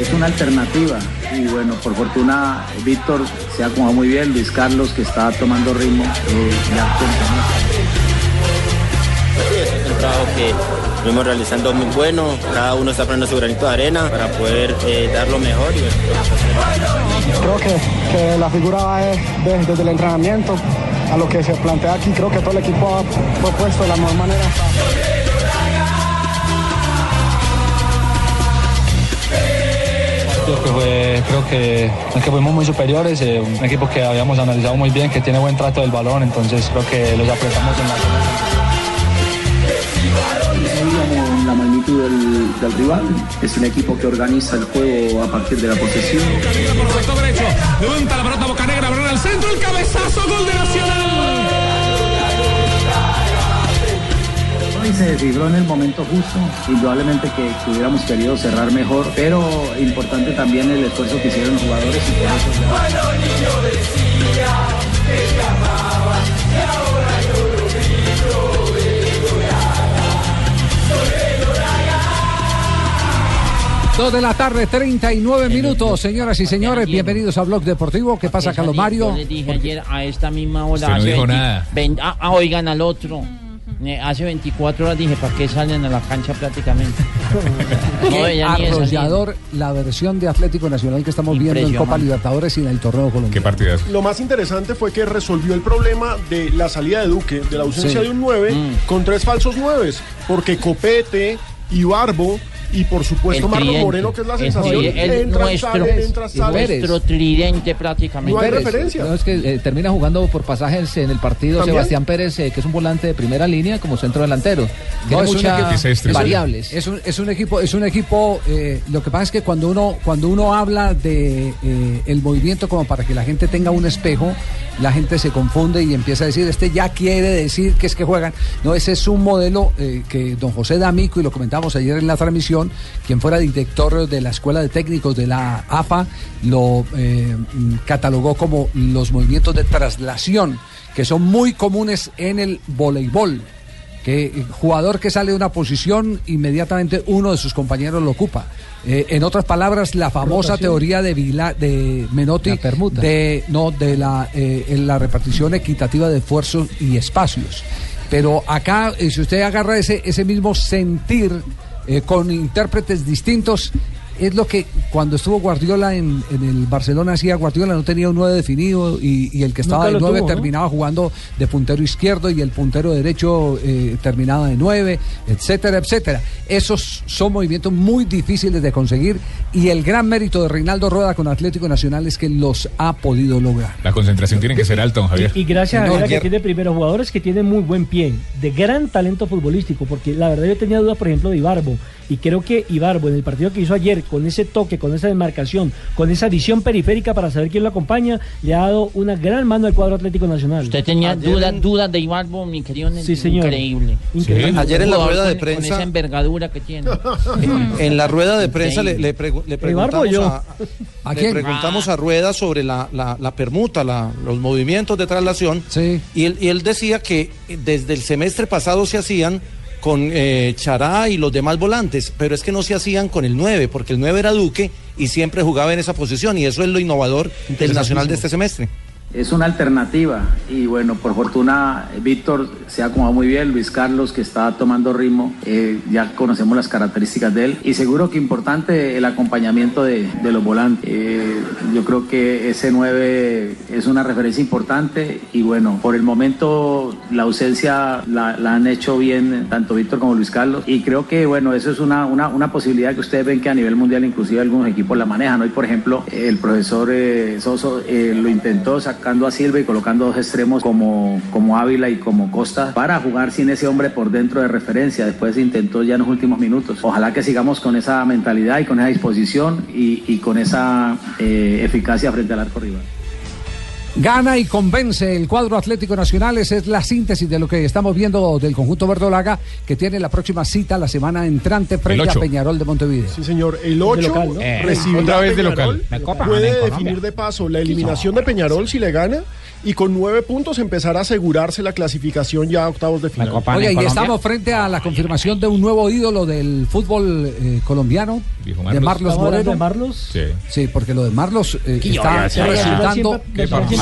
es una alternativa. Y bueno, por fortuna, Víctor se ha acomodado muy bien, Luis Carlos que está tomando ritmo. Eh, ya es un trabajo que venimos realizando muy bueno, cada uno está poniendo su granito de arena para poder eh, dar lo mejor. Y, Creo que, que, la figura va desde el entrenamiento a lo que se plantea aquí. Creo que todo el equipo ha propuesto de la mejor manera. Creo que, que fuimos muy superiores, eh, un equipo que habíamos analizado muy bien, que tiene buen trato del balón, entonces creo que los apretamos en la la magnitud del, del, rival. Es un equipo que organiza el juego a partir de la posesión. Levanta la pelota Boca Negra, al centro, el cabezazo, gol de Nacional. Y se desfiguró en el momento justo. Indudablemente que, que, hubiéramos querido cerrar mejor, pero importante también el esfuerzo que hicieron los jugadores y por eso. Bueno, niño decía que te amaba, y ahora yo lo digo Dos de la tarde, 39 minutos, señoras y señores. Bienvenidos a Blog Deportivo. ¿Qué pasa, Calomario? Yo le dije ayer a esta misma hora. no dijo nada. ah, ah, oigan al otro. Hace 24 horas dije, ¿para qué salen a la cancha prácticamente? Qué arrollador la versión de Atlético Nacional que estamos viendo en Copa Libertadores y en el torneo colombiano. ¿Qué partidas? Lo más interesante fue que resolvió el problema de la salida de Duque, de la ausencia Sí. de un 9, Mm. con tres falsos 9, porque Copete y Barbo y por supuesto El Marlon tridente. Moreno, que es la sensación, el entra nuestro- sale, entra sale. Nuestro tridente prácticamente. No hay referencia. No, es que eh, termina jugando por pasajes en el partido ¿También? Sebastián Pérez, eh, que es un volante de primera línea como centro delantero. No, Tiene es un muchas variables. Es un, es un equipo, es un equipo. eh, lo que pasa es que cuando uno, cuando uno habla de eh, el movimiento como para que la gente tenga un espejo, la gente se confunde y empieza a decir, este ya quiere decir que es que juegan. No, ese es un modelo eh, que don José D'Amico, y lo comentamos ayer en la transmisión, quien fuera director de la Escuela de Técnicos de la AFA, lo eh, catalogó como los movimientos de traslación, que son muy comunes en el voleibol que el jugador que sale de una posición, inmediatamente uno de sus compañeros lo ocupa. Eh, en otras palabras, la famosa Rotación. teoría de Vila, de Menotti, La de no de la eh, en la repartición equitativa de esfuerzos y espacios. Pero acá, eh, si usted agarra ese ese mismo sentir eh, con intérpretes distintos. Es lo que cuando estuvo Guardiola en, en el Barcelona hacía Guardiola no tenía un 9 definido y, y el que estaba de lo 9 tuvo, ¿no? terminaba jugando de puntero izquierdo y el puntero derecho eh, terminaba de 9, etcétera, etcétera. Esos son movimientos muy difíciles de conseguir y el gran mérito de Reinaldo Rueda con Atlético Nacional es que los ha podido lograr. La concentración tiene que ser alta, don Javier. Y gracias No, a que tiene primeros jugadores que tienen muy buen pie, de gran talento futbolístico, porque la verdad yo tenía dudas, por ejemplo, de Ibarbo, y creo que Ibarbo en el partido que hizo ayer, con ese toque, con esa demarcación, con esa visión periférica para saber quién lo acompaña, le ha dado una gran mano al cuadro Atlético Nacional. Usted tenía dudas, en- dudas de Ibarbo, mi querido. Sí, señor. Increíble. Increíble. Ayer en la rueda de con- Con prensa- esa envergadura que tiene. En la rueda de prensa le, le pregu- le preguntamos, yo. a, ¿A le preguntamos a Rueda sobre la, la- la permuta, la- los movimientos de traslación. Sí. Y él, y él decía que desde el semestre pasado se hacían con eh, Chará y los demás volantes, pero es que no se hacían con el 9, porque el 9 era Duque y siempre jugaba en esa posición, y eso es lo innovador del Nacional de este semestre. Es una alternativa y bueno, por fortuna Víctor se ha acomodado muy bien, Luis Carlos que está tomando ritmo, eh, ya conocemos las características de él y seguro que importante el acompañamiento de, de los volantes. Eh, yo creo que ese 9 es una referencia importante y bueno, por el momento la ausencia la, han hecho bien tanto Víctor como Luis Carlos y creo que bueno, eso es una, una, una posibilidad que ustedes ven que a nivel mundial inclusive algunos equipos la manejan. Hoy por ejemplo el profesor eh, Soso lo intentó sacando a Silva y colocando dos extremos como, como Ávila y como Costa para jugar sin ese hombre por dentro de referencia. Después intentó ya en los últimos minutos. Ojalá que sigamos con esa mentalidad y con esa disposición y, y con esa eh, eficacia frente al arco rival. Gana y convence el cuadro Atlético Nacional. Esa es la síntesis de lo que estamos viendo del conjunto verdolaga, que tiene la próxima cita la semana entrante frente a. Peñarol de Montevideo. Sí, señor. El 8 local, ¿no? Eh, recibirá otra vez de local. Puede definir de paso la eliminación de Peñarol si le gana y con nueve puntos empezará a asegurarse la clasificación ya a octavos de final. Oye, y estamos frente a la confirmación de un nuevo ídolo del fútbol eh, colombiano, de Marlos. Marlos ¿Estamos hablando Moreno. de Marlos? Sí. Sí, porque lo de Marlos eh, ¿Qué está resultando.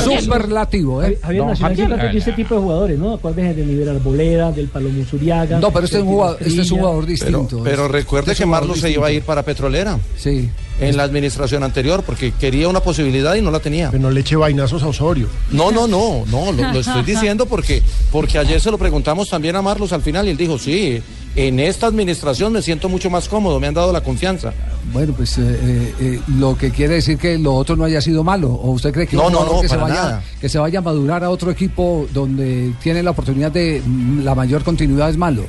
Superlativo. ¿eh? Javier Nacional siempre este tipo de jugadores, ¿no? Acuérdense de Nivel Arboleda, del Palomo Zuriaga. No, pero este es un jugador, este es un Estrella. jugador Pero, distinto. pero Es- recuerde este que Marlos se iba a ir para Petrolera Sí. en la administración anterior porque quería una posibilidad y no la tenía. Que no le eche vainazos a Osorio. No, no, no, no, lo, lo estoy diciendo porque, porque ayer se lo preguntamos también a Marlos al final y él dijo, sí, en esta administración me siento mucho más cómodo, me han dado la confianza. Bueno, pues eh, eh, eh, lo que quiere decir que lo otro no haya sido malo. ¿O usted cree que No, no, que, se vaya, nada. que se vaya a madurar a otro equipo donde tiene la oportunidad de mm, la mayor continuidad es malo?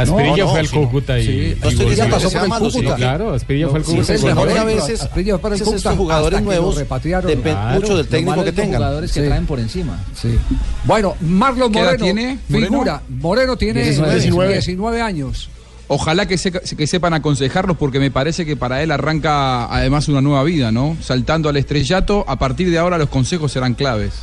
Asprilla No, no, fue al. Cúcuta y. Sí, y No estoy gol. diciendo pasó que sea por el malo, Cúcuta. Claro, Asprilla fue al Cúcuta. es mejor, a pero veces, Asprilla estos jugadores nuevos repatriaron. depende Claro, mucho del técnico que tengan. jugadores que traen por encima. Sí. Bueno, Marlon ¿Qué edad Moreno, tiene, figura. Moreno tiene 19. 19, 19. años. Ojalá que, se- que sepan aconsejarlos porque me parece que para él arranca además una nueva vida, ¿no? Saltando al estrellato, a partir de ahora los consejos serán claves.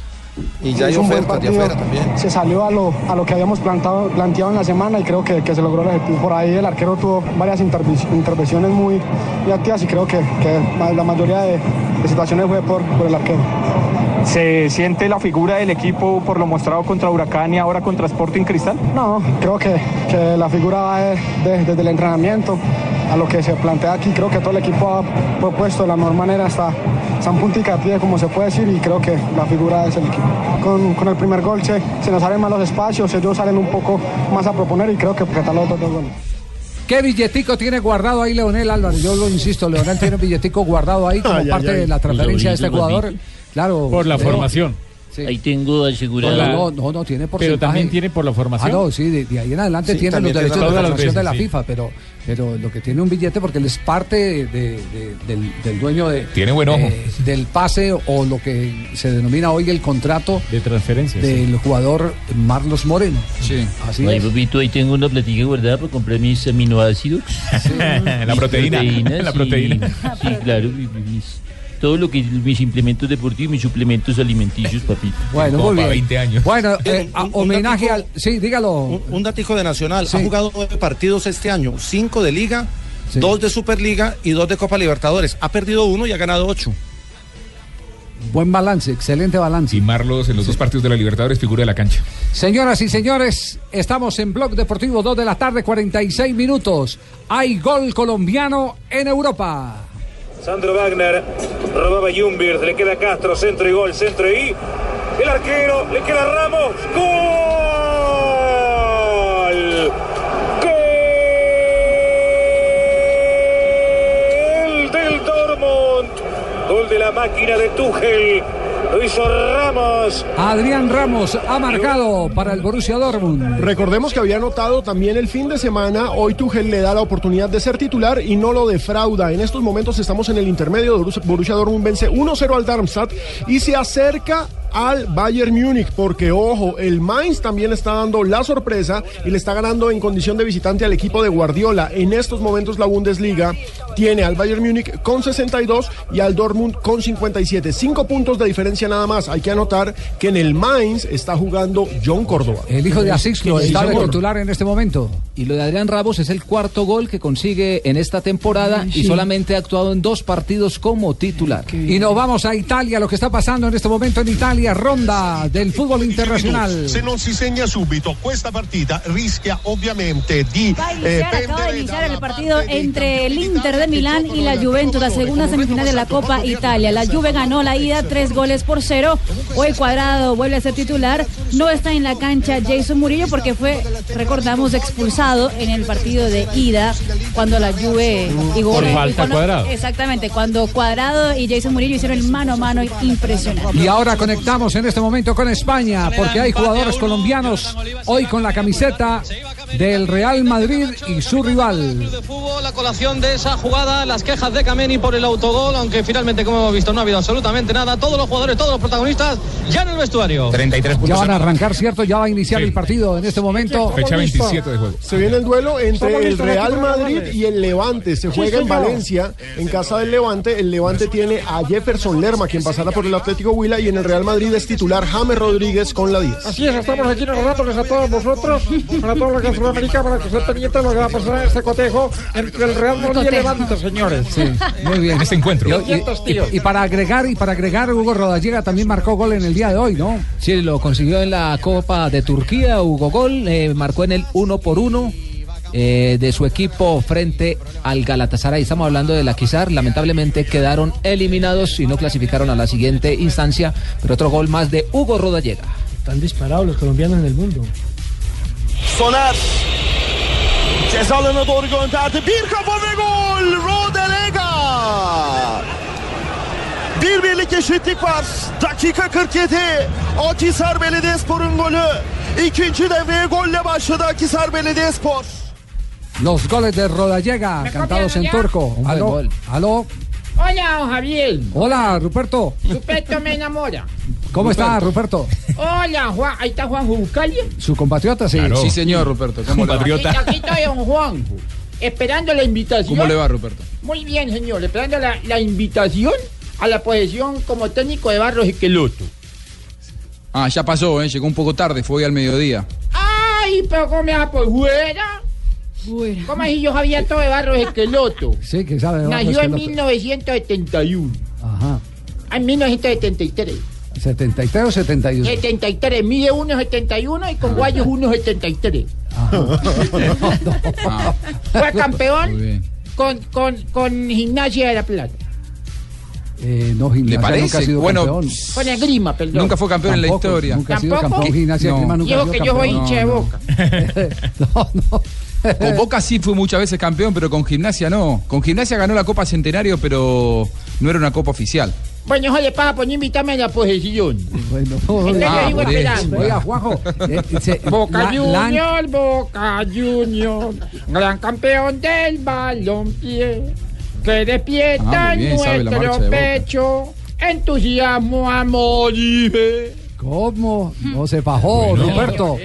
Y ya hay Hizo un buen ofertas de partido. afuera también. Se salió a lo, a lo que habíamos plantado, planteado en la semana y creo que, que se logró el objetivo. Por ahí el arquero tuvo varias intervenciones muy, activas y creo que, que la mayoría de, de situaciones fue por, por el arquero. ¿Se siente la figura del equipo por lo mostrado contra Huracán y ahora contra Sporting Cristal? No, creo que, que la figura va de- de- desde el entrenamiento a lo que se plantea aquí. Creo que todo el equipo ha propuesto de la mejor manera hasta San Puntica pie, como se puede decir, y creo que la figura es el equipo. Con, con el primer gol se, se nos salen más los espacios, ellos salen un poco más a proponer y creo que tal los otros dos goles. ¿Qué billetico tiene guardado ahí Leonel Álvarez? Yo lo insisto, Leonel tiene un billetico guardado ahí como parte de la transferencia de este jugador. Claro. Por la Leo. formación. Sí. Ahí tengo asegurado. La- No, no, no, tiene porcentaje. Pero también tiene por la formación. Ah, no, sí, de, de ahí en adelante Sí, tiene los derechos de las formación de veces, la sí. FIFA, pero, pero lo que tiene un billete porque él es parte de- de- del, del dueño de, Tiene buen ojo. eh, del pase o lo que se denomina hoy el contrato De transferencias. sí. del jugador Marlos Moreno. Sí. Así Ay, es. papito, ahí tengo una platica guardada para comprar mis aminoácidos. la proteína. la y- proteína. sí, claro. y- y mis- todo lo que mis implementos deportivos, mis suplementos alimenticios, papito. Bueno, Como muy para bien. 20 años. Bueno, Eh, eh, a- un- un homenaje datico- al. Sí, dígalo. Un, un datico de Nacional. Sí. Ha jugado nueve partidos este año, cinco de Liga, Sí. dos de Superliga y dos de Copa Libertadores. Ha perdido uno y ha ganado ocho. Buen balance, excelente balance. Y Marlos en los dos partidos de la Libertadores figura de la cancha. Señoras y señores, estamos en Blog Deportivo 2 de la tarde, 46 minutos. Hay gol colombiano en Europa. Sandro Wagner robaba Jumbir, le queda Castro, centro y gol, centro y el arquero, le queda Ramos, gol. Gol del Dortmund, gol de la máquina de Tuchel, lo hizo Ramos. Adrián Ramos ha marcado para el Borussia Dortmund. Recordemos que había anotado también el fin de semana. Hoy Tuchel le da la oportunidad de ser titular y no lo defrauda. En estos momentos estamos en el intermedio. Borussia- Borussia Dortmund vence 1-0 al Darmstadt y se acerca al Bayern Múnich porque ojo, el Mainz también está dando la sorpresa y le está ganando en condición de visitante al equipo de Guardiola. En estos momentos la Bundesliga tiene al Bayern Múnich con 62 y al Dortmund con 57. Cinco puntos de diferencia nada más. Hay que anotar que en el Mainz está jugando John Córdoba. El hijo de Asixlo Sí, está de titular en este momento. Y lo de Adrián Ramos es el cuarto gol que consigue en esta temporada y solamente ha actuado en dos partidos como titular. Y nos vamos a Italia, lo que está pasando en este momento en Italia, ronda del fútbol internacional. Se non si segna subito questa partita rischia ovviamente di Va a eh, acaba de iniciar el partido entre el Inter de Milán y la Juventus, la segunda semifinal de la Copa Italia. La Juve ganó la ida tres goles por cero. Hoy Cuadrado vuelve a ser titular. No está en la cancha Jason Murillo porque fue, recordamos, expulsado en el partido de ida cuando la Juve y Por falta cuando- Cuadrado. Exactamente, cuando Cuadrado y Jason Murillo hicieron el mano a mano impresionante. Y ahora conectamos en este momento con España, porque hay jugadores colombianos hoy con la camiseta del Real Madrid y su rival. La colación de esa jugada. las quejas de Kameni por el autogol, aunque finalmente, como hemos visto, no ha habido absolutamente nada. Todos los jugadores, todos los protagonistas ya en el vestuario. 33 Ya van a arrancar, ¿cierto? Ya va a iniciar el partido en este momento. Fecha 27 de juego. Se viene el duelo entre el Real Madrid y el Levante. Se Sí, juega en. Valencia, en casa del Levante. El Levante tiene a Jefferson Lerma, quien pasará por el Atlético Huila, y en el Real Madrid es titular James Rodríguez con la 10. Así es, estamos aquí narrándoles a todos vosotros, para toda la que es Sudamérica, para que estén pendientes de lo que va a pasar en este cotejo entre el Real Madrid y el Levante, señores. Sí, muy bien. Este encuentro. Y, y- y- y para agregar, y para agregar, Hugo Rodallega también marcó gol en el día de hoy, ¿no? Sí, lo consiguió en la Copa de Turquía, Hugo Gol, eh, marcó en el uno por uno eh, de su equipo frente al Galatasaray. Estamos hablando de la Quizar, lamentablemente quedaron eliminados y no clasificaron a la siguiente instancia, pero otro gol más de Hugo Rodallega. Están disparados los colombianos en el mundo. Soner ceza alanına doğru gönderdi. Bir kafa ve gol. Rodelega. Bir birlik eşitlik var. Dakika 47. Akhisar Belediyespor'un golü. İkinci devreye golle başladı Akhisar Belediyespor. Los goles de Rodallega, cantados en ya? turco. Aló, gol. aló. Hola, don Javier. Hola, Ruperto. Ruperto me enamora. ¿Cómo está, Ruperto? Hola, Juan. Ahí está Juan Buscalia. Su compatriota, sí. Sí, señor, Ruperto. ¿Cómo le va? Aquí, aquí estoy, don Juan. Esperando la invitación. ¿Cómo le va, Ruperto? Muy bien, señor. Esperando la, la invitación a la posesión como técnico de Barros Esqueloto. Ah, ya pasó, ¿eh? llegó un poco tarde, fue hoy al mediodía. Ay, pero ¿cómo me va por fuera? ¿Cómo así yo sabía todo de Barros Esqueloto? Sí, que sabe. Nació en Barros Esqueloto. 1971. Ajá. Ah, En 1973. 73 o 71. 73, mide 1,71 y con guayos 1,73. Fue campeón con, con, con Gimnasia de la Plata. Eh, no, Gimnasia ¿Le parece? nunca ha sido Bueno, campeón. Con el Grima, perdón. Nunca fue campeón en la historia. Nunca ha sido campeón. Gimnasia No. Grima nunca ha Dijo sido que yo soy hincha de no. boca. Con Boca sí fue muchas veces campeón, pero con Gimnasia no. Con Gimnasia ganó la Copa Centenario, pero no era una Copa oficial. Bueno, pasa por no invitarme a la posesión. Bueno, Ah, esperando. Oiga, Juanjo. eh, se- Boca la- la- Junior, Boca Junior, gran campeón del balompié, que despierta Ah, bien, nuestro de pecho, entusiasmo, amor y fe. ¿Cómo? No se fajó, Bueno. Ruperto.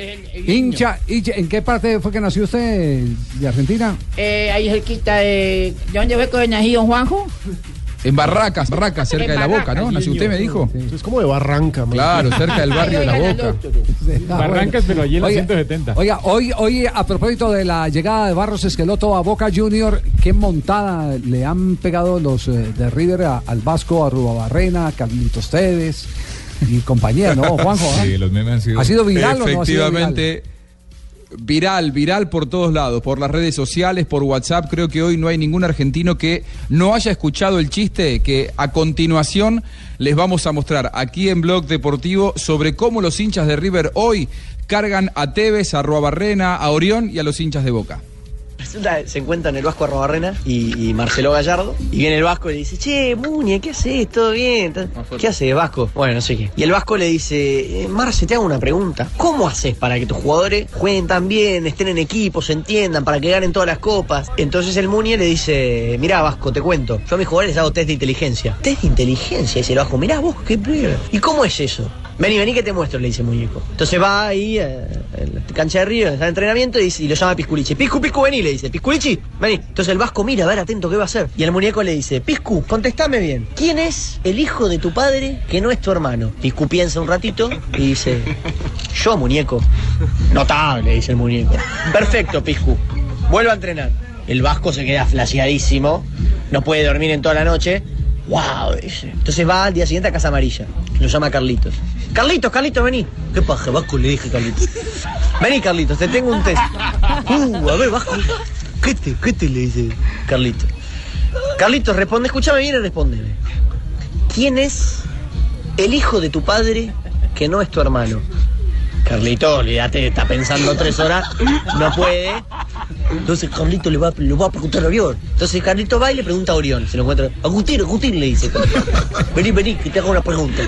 Hincha, hincha, ¿en qué parte fue que nació usted de Argentina? Eh, ahí cerquita de... ¿De dónde fue que nacido Juanjo? En Barracas, Barracas, cerca de la Boca, ¿no? Nació usted, me dijo. Es como de Barranca. man. Claro, cerca del barrio de la Boca. Barrancas, pero allí en la Oiga, 170. Oiga, hoy, hoy a propósito de la llegada de Barros Esqueloto a Boca Junior, qué montada le han pegado los eh, de River a- al Vasco, a Rubabarrena, a Carlitos Tevez y compañía, ¿no, Juanjo? ah? Sí, los memes han sido. ¿Ha sido viral o no viral? Efectivamente. Viral, viral por todos lados, por las redes sociales, por WhatsApp. Creo que hoy no hay ningún argentino que no haya escuchado el chiste que a continuación les vamos a mostrar aquí en Blog Deportivo sobre cómo los hinchas de River hoy cargan a Tevez, a Barrena, a Orión y a los hinchas de Boca. Resulta, se encuentran el Vasco Arrobarrena y, y Marcelo Gallardo. Y viene el Vasco y le dice, che, Muñe, ¿qué haces? ¿Todo bien? ¿Qué haces, Vasco? Bueno, no sé qué. Y el Vasco le dice, eh, Marce, te hago una pregunta. ¿Cómo haces para que tus jugadores jueguen tan bien, estén en equipo, se entiendan, para que ganen todas las copas? Entonces el Muñe le dice, mirá, Vasco, te cuento. Yo a mis jugadores les hago test de inteligencia. ¿Test de inteligencia? Dice el Vasco, mirá vos, qué pibe. ¿Y cómo es eso? Vení, vení que te muestro, le dice el muñeco. Entonces va ahí eh, en la cancha de Río, está en entrenamiento y lo llama Pisculichi. Piscu, Piscu, vení, le dice. Pisculichi, vení. Entonces el Vasco mira, a ver, atento, ¿qué va a hacer? Y el muñeco le dice, Piscu, contestame bien. ¿Quién es el hijo de tu padre que no es tu hermano? Piscu piensa un ratito y dice, yo, muñeco. Notable, dice el muñeco. Perfecto, Piscu. Vuelvo a entrenar. El Vasco se queda flasheadísimo, no puede dormir en toda la noche. ¡Wow! Entonces va al día siguiente a Casa Amarilla. Lo llama Carlitos. Carlitos, Carlitos, vení. ¿Qué paja, Vasco? Le dije Carlitos. Vení, Carlitos, te tengo un test. Uh, a ver, Vasco. ¿Qué te, qué te le dice Carlitos? Carlitos, responde, escúchame bien y respóndeme. ¿Quién es el hijo de tu padre que no es tu hermano? Carlito, olvídate, está pensando tres horas, no puede. Entonces Carlito le va, le va a preguntar a Orión. Entonces Carlito va y le pregunta a Orión, se lo encuentra. Agustín, Agustín le dice. Vení, vení, que te hago una pregunta.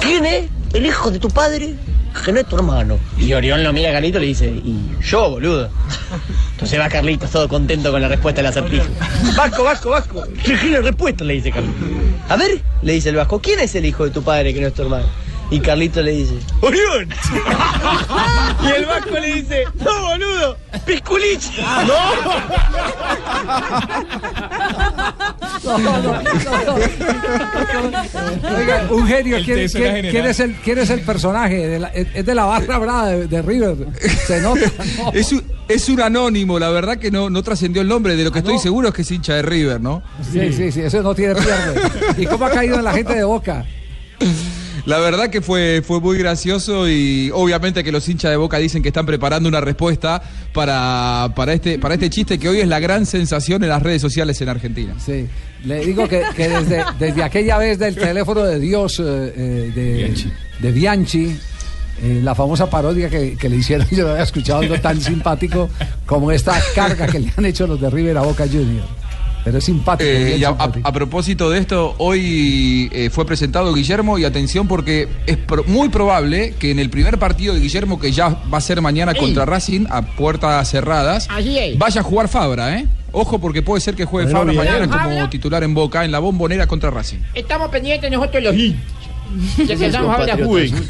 ¿Quién es el hijo de tu padre que no es tu hermano? Y Orión lo mira a Carlito y le dice, y yo, boludo. Entonces va Carlitos todo contento con la respuesta del acertijo. Vasco, Vasco, Vasco. ¿Qué la respuesta? Le dice Carlitos. A ver, le dice el Vasco, ¿quién es el hijo de tu padre que no es tu hermano? Y Carlitos le dice, ¡Orión! y el Vasco le dice, ¡No, boludo! ¡Pisculich! Oiga, un genio, ¿quién, es el, quién es el personaje? De la- es de la barra brava de, de River. Se nota. ¿no? Es un, es un anónimo, la verdad que no, no trascendió el nombre. De lo que estoy seguro es que es hincha de River, ¿no? Sí, sí, sí, eso no tiene pierde. ¿Y cómo ha caído en la gente de Boca? La verdad que fue, fue muy gracioso y obviamente que los hinchas de Boca dicen que están preparando una respuesta para, para, este, para este chiste que hoy es la gran sensación en las redes sociales en Argentina. Sí, le digo que, que desde, desde aquella vez del teléfono de Dios eh, eh, de, de Bianchi, eh, la famosa parodia que, que le hicieron, yo no había escuchado algo tan simpático como esta carga que le han hecho los de River a Boca Junior. Pero es simpático. Eh, y a, simpático. a propósito de esto, hoy eh, fue presentado Guillermo y atención porque es pro- muy probable que en el primer partido de Guillermo, que ya va a ser mañana contra Racing a puertas cerradas, vaya a jugar Fabra, ¿eh? Ojo porque puede ser que juegue Bueno, Fabra bien. mañana como Fabra. titular en Boca en la bombonera contra Racing. Estamos pendientes nosotros los hinchas. De que jueguen.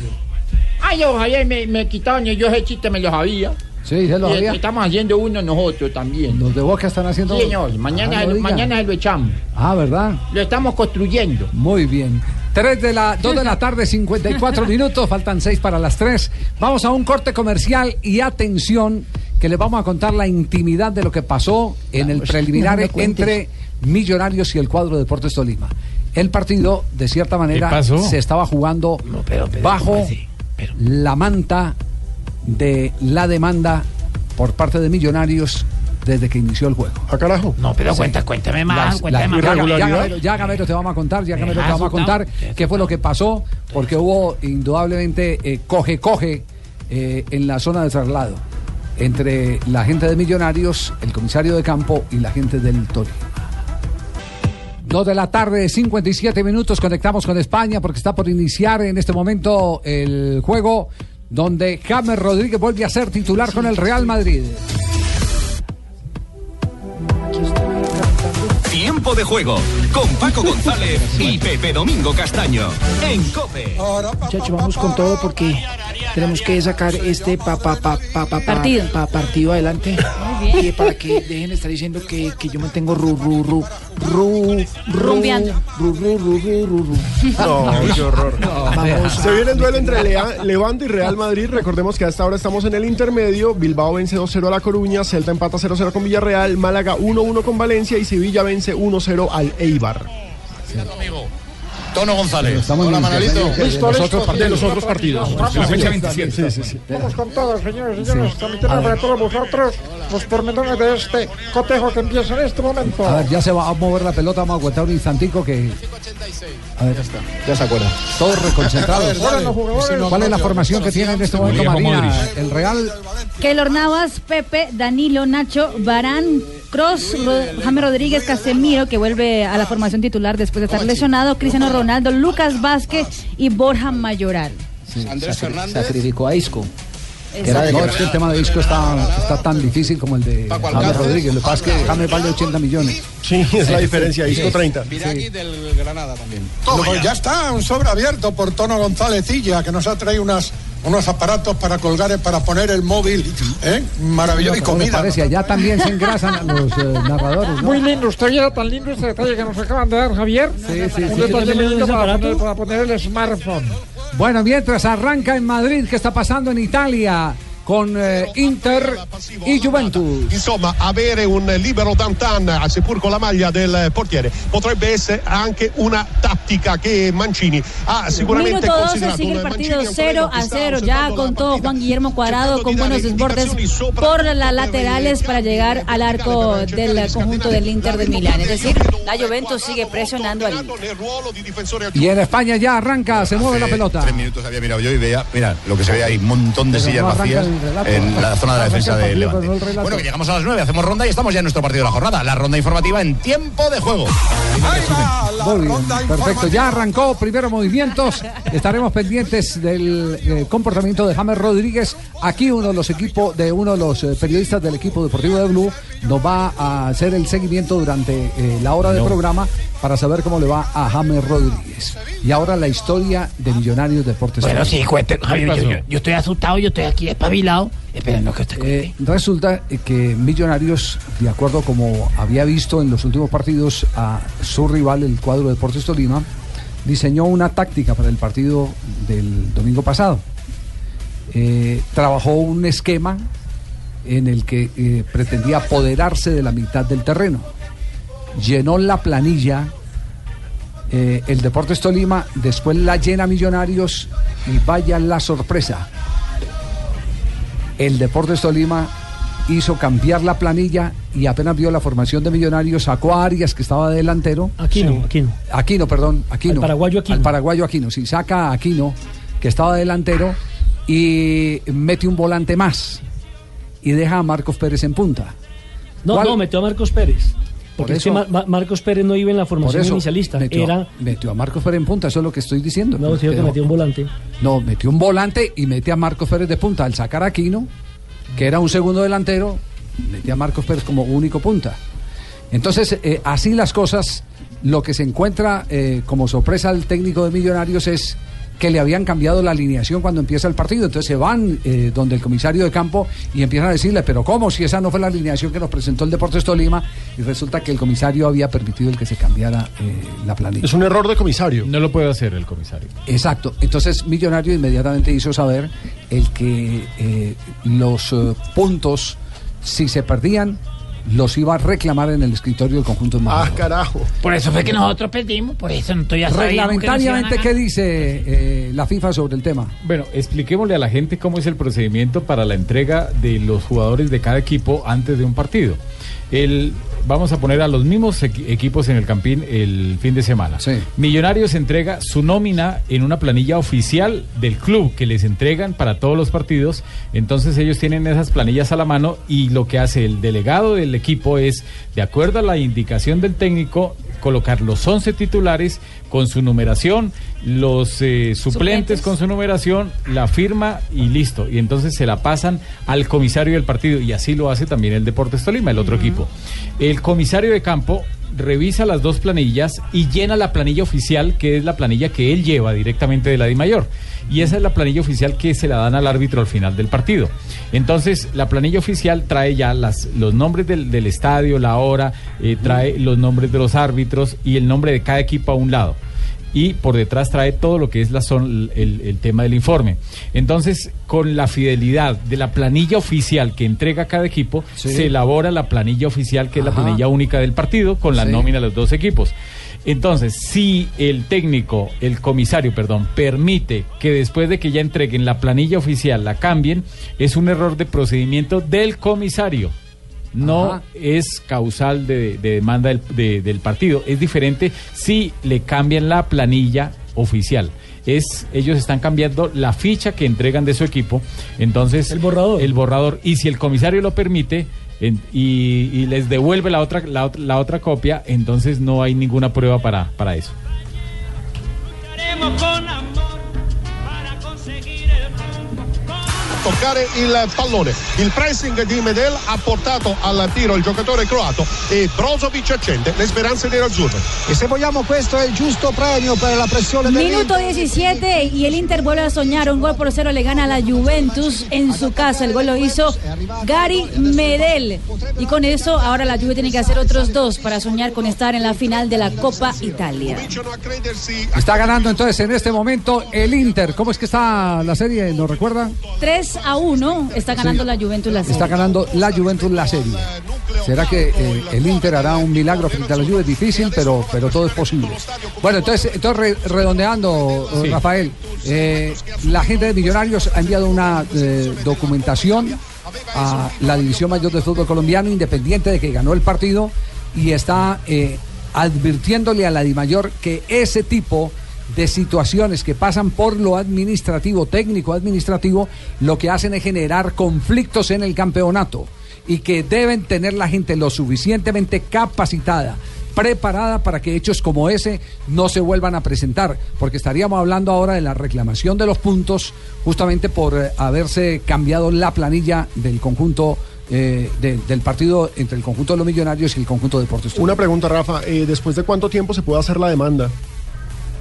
Ay, yo, Javier, me, me quitaron y yo ese chiste me lo sabía. Sí, se lo Y. Estamos haciendo uno nosotros también. Los de Boca están haciendo. Sí, señor. Mañana, Ah, se mañana se lo echamos. Ah, ¿verdad? Lo estamos construyendo. Muy bien. 3 de la 2 de la tarde, 54 minutos, faltan 6 para las 3. Vamos a un corte comercial y atención que les vamos a contar la intimidad de lo que pasó en el preliminar no entre Millonarios y el cuadro Deportes Tolima. El partido, de cierta manera, se estaba jugando bajo la manta de la demanda por parte de Millonarios desde que inició el juego. ¿A carajo? No, pero cuenta, cuéntame más, cuéntame más. Ya, ya, Gamero, ya, Gamero, te vamos a contar, ya Gamero, te vamos a contar qué fue lo que pasó, porque hubo indudablemente eh, coge-coge eh, en la zona de traslado entre la gente de Millonarios, el comisario de campo y la gente del Tolima. Dos de la tarde, 57 minutos, conectamos con España porque está por iniciar en este momento el juego donde James Rodríguez vuelve a ser titular con el Real Madrid. Tiempo de juego con Paco González y Pepe Domingo Castaño en Cope. Muchachos, vamos con todo porque tenemos que sacar este pa, pa, pa, pa, pa, pa- Partido. pa- partido adelante. bien. Y para que dejen de estar diciendo que, que yo me tengo ru, ru, ru, ru, Rumbeando. ru, ru, ru, ru, ru, ru. No, qué horror. Vamos. Se viene el duelo entre Lea- Levante y Real Madrid. Recordemos que hasta ahora estamos en el intermedio. Bilbao vence 2-0 a La Coruña, Celta empata 0-0 con Villarreal, Málaga 1-1 con Valencia y Sevilla vence 1-0 al Eibar. Tono González. Estamos Hola, Manolito. de los otros partidos. De los otros partidos. Vamos. La fecha Sí, 27. Sí, sí, sí. Vamos con todo, señores y señores. Transmitiendo para todos vosotros los pormenores de este cotejo que empieza en este momento. A ver, ya se va a mover la pelota, vamos a aguantar un instantico que... A ver, Ya se acuerda. todos reconcentrados. ¿Cuál es la formación que tiene en este momento Marina? El Real Keylor Navas, Pepe, Danilo, Nacho, Barán, Cross, Ro- James Rodríguez, Casemiro, que vuelve a la formación titular después de estar lesionado, Cristiano Ronaldo, Lucas Vázquez y Borja Mayoral. Andrés Fernández. Sacrificó a Isco. Exacto. No, es que el tema de disco está, está tan difícil como el de James Rodríguez. Lo que pasa es que James vale 80 millones. Sí, es la diferencia. Disco 30. Viragui del Granada también. No, ya está, un sobre abierto por Tono González Cilla, que nos ha traído unas, unos aparatos para colgar, para poner el móvil, ¿eh? Maravilloso. Y ¿Cómo le comida. parece? Allá también se engrasan los eh, narradores, ¿no? Muy lindo, usted viera tan lindo este detalle que nos acan de dar, Javier. Sí, sí, Un sí. detalle muy lindo ese para poner, para poner el smartphone. Bueno, mientras arranca en Madrid, ¿qué está pasando en Italia? Con eh, Inter y Juventus. Insomma, avere un libero Dantan, seppur con la maglia del portiere, potrebbe essere anche una tattica che Mancini ha sicuramente Minuto 12 considerato. sigue el partido Mancini è un 0 torneo a che sta 0 ya con todo Juan Guillermo Cuadrado con buenos desbordes por las laterales para llegar al arco del conjunto del Inter de Milán. Es decir, la Juventus sigue presionando al Inter. Y en España ya arranca, se mueve la pelota. Tres minutos había mirado yo y veía, mira, lo que se ve ahí, un montón de sillas vacías. Relato. en la zona de la defensa de Levante. Bueno, que llegamos a las 9, hacemos ronda y estamos ya en nuestro partido de la jornada. La ronda informativa en tiempo de juego. Muy bien, perfecto. Ya arrancó primeros movimientos. Estaremos pendientes del eh, comportamiento de James Rodríguez. Aquí uno de los equipos, de uno de los eh, periodistas del equipo deportivo de Blue, nos va a hacer el seguimiento durante eh, la hora del programa para saber cómo le va a James Rodríguez. Y ahora la historia de Millonarios Deportes. Bueno, sí, cuéntenos, Javier. Yo, yo- yo estoy asustado, yo estoy aquí espabilado, esperando que usted Eh, resulta eh, que Millonarios, de acuerdo como había visto en los últimos partidos a su rival, el cuadro de Deportes Tolima, diseñó una táctica para el partido del domingo pasado. Eh, trabajó un esquema en el que eh, pretendía apoderarse de la mitad del terreno. Llenó la planilla eh, el Deportes Tolima, después la llena Millonarios y vaya la sorpresa el Deportes Tolima hizo cambiar la planilla y apenas vio la formación de Millonarios, sacó a Arias, que estaba delantero. Aquino, Aquino. Aquino, perdón, Aquino. Al paraguayo Aquino. Al paraguayo Aquino, sí, saca a Aquino, que estaba delantero, y mete un volante más. Y deja a Marcos Pérez en punta. No, ¿Cuál? no, metió a Marcos Pérez. Porque es que Marcos Pérez no iba en la formación eso inicialista. metió, Era. metió a Marcos Pérez en punta, eso es lo que estoy diciendo. No, que metió un volante. No, metió un volante y mete a Marcos Pérez de punta. Al sacar a Aquino, que era un segundo delantero, mete a Marcos Pérez como único punta. Entonces, eh, así las cosas, lo que se encuentra eh, como sorpresa al técnico de Millonarios es que le habían cambiado la alineación cuando empieza el partido. Entonces se van eh, donde el comisario de campo y empiezan a decirle, pero ¿cómo? Si esa no fue la alineación que nos presentó el Deportes Tolima. Y resulta que el comisario había permitido el que se cambiara eh, la planilla. Es un error de comisario. No lo puede hacer el comisario. Exacto. Entonces Millonario inmediatamente hizo saber el que eh, los eh, puntos, si se perdían, los iba a reclamar en el escritorio del conjunto de Ah, carajo. Por eso fue que nosotros perdimos, por eso nosotros ya que Reglamentariamente, ganar. ¿qué dice eh, la FIFA sobre el tema? Bueno, expliquémosle a la gente cómo es el procedimiento para la entrega de los jugadores de cada equipo antes de un partido. El, vamos a poner a los mismos equi- equipos en el Campín el fin de semana. Millonarios entrega su nómina en una planilla oficial del club que les entregan para todos los partidos. Entonces ellos tienen esas planillas a la mano y lo que hace el delegado del equipo es, de acuerdo a la indicación del técnico, colocar los 11 titulares con su numeración, los eh, suplentes, con su numeración, la firma y listo. Y entonces se la pasan al comisario del partido y así lo hace también el Deportes Tolima, el otro equipo. El comisario de campo revisa las dos planillas y llena la planilla oficial, que es la planilla que él lleva directamente de la Di Mayor. Y esa es la planilla oficial que se la dan al árbitro al final del partido. Entonces, la planilla oficial trae ya las, los nombres del, del estadio, la hora, eh, trae los nombres de los árbitros y el nombre de cada equipo a un lado y por detrás trae todo lo que es la el, el tema del informe. Entonces, con la fidelidad de la planilla oficial que entrega cada equipo, Sí. se elabora la planilla oficial, que es la planilla única del partido, con la Sí. nómina de los dos equipos. Entonces, si el técnico, el comisario, perdón, permite que después de que ya entreguen la planilla oficial la cambien, es un error de procedimiento del comisario. No Ajá. es causal de, de demanda del, de- del partido. Es diferente si le cambian la planilla oficial. Es, ellos están cambiando la ficha que entregan de su equipo. Entonces, el borrador. El borrador. Y si el comisario lo permite en- y, y les devuelve la otra, la, ot- la otra copia, entonces no hay ninguna prueba para, para eso. Toccare il pallone. Il pressing di Medel ha portato al tiro il giocatore croato e Brozovic accende le speranze nerazzurre. E se vogliamo questo è il giusto premio per la pressione Minuto dell'Inter. 17 y el Inter vuelve a soñar. Un gol por cero le gana a la Juventus en su casa. El gol lo hizo Gary Medel. Y con eso ahora la Juve tiene que hacer otros dos para soñar con estar en la final de la Copa Italia. Está ganando entonces en este momento el Inter. ¿Cómo es que está la serie? ¿Nos recuerda? 3 a 1 está ganando Sí. la Juventus la serie. Está ganando la Juventus la serie. ¿Será que eh, el Inter hará un milagro frente a la Juve? Es difícil, pero, pero todo es posible. Bueno, entonces, entonces re- redondeando, eh, Sí. Rafael, eh, la gente de Millonarios ha enviado una eh, documentación a la División Mayor de Fútbol Colombiano, independiente de que ganó el partido, y está eh, advirtiéndole a la Dimayor que ese tipo de situaciones que pasan por lo administrativo, técnico administrativo, lo que hacen es generar conflictos en el campeonato y que deben tener la gente lo suficientemente capacitada, preparada para que hechos como ese no se vuelvan a presentar, porque estaríamos hablando ahora de la reclamación de los puntos justamente por eh, haberse cambiado la planilla del conjunto eh, de- del partido entre el conjunto de los millonarios y el conjunto de Deportes. Una pregunta, Rafa. eh, ¿Después de cuánto tiempo se puede hacer la demanda?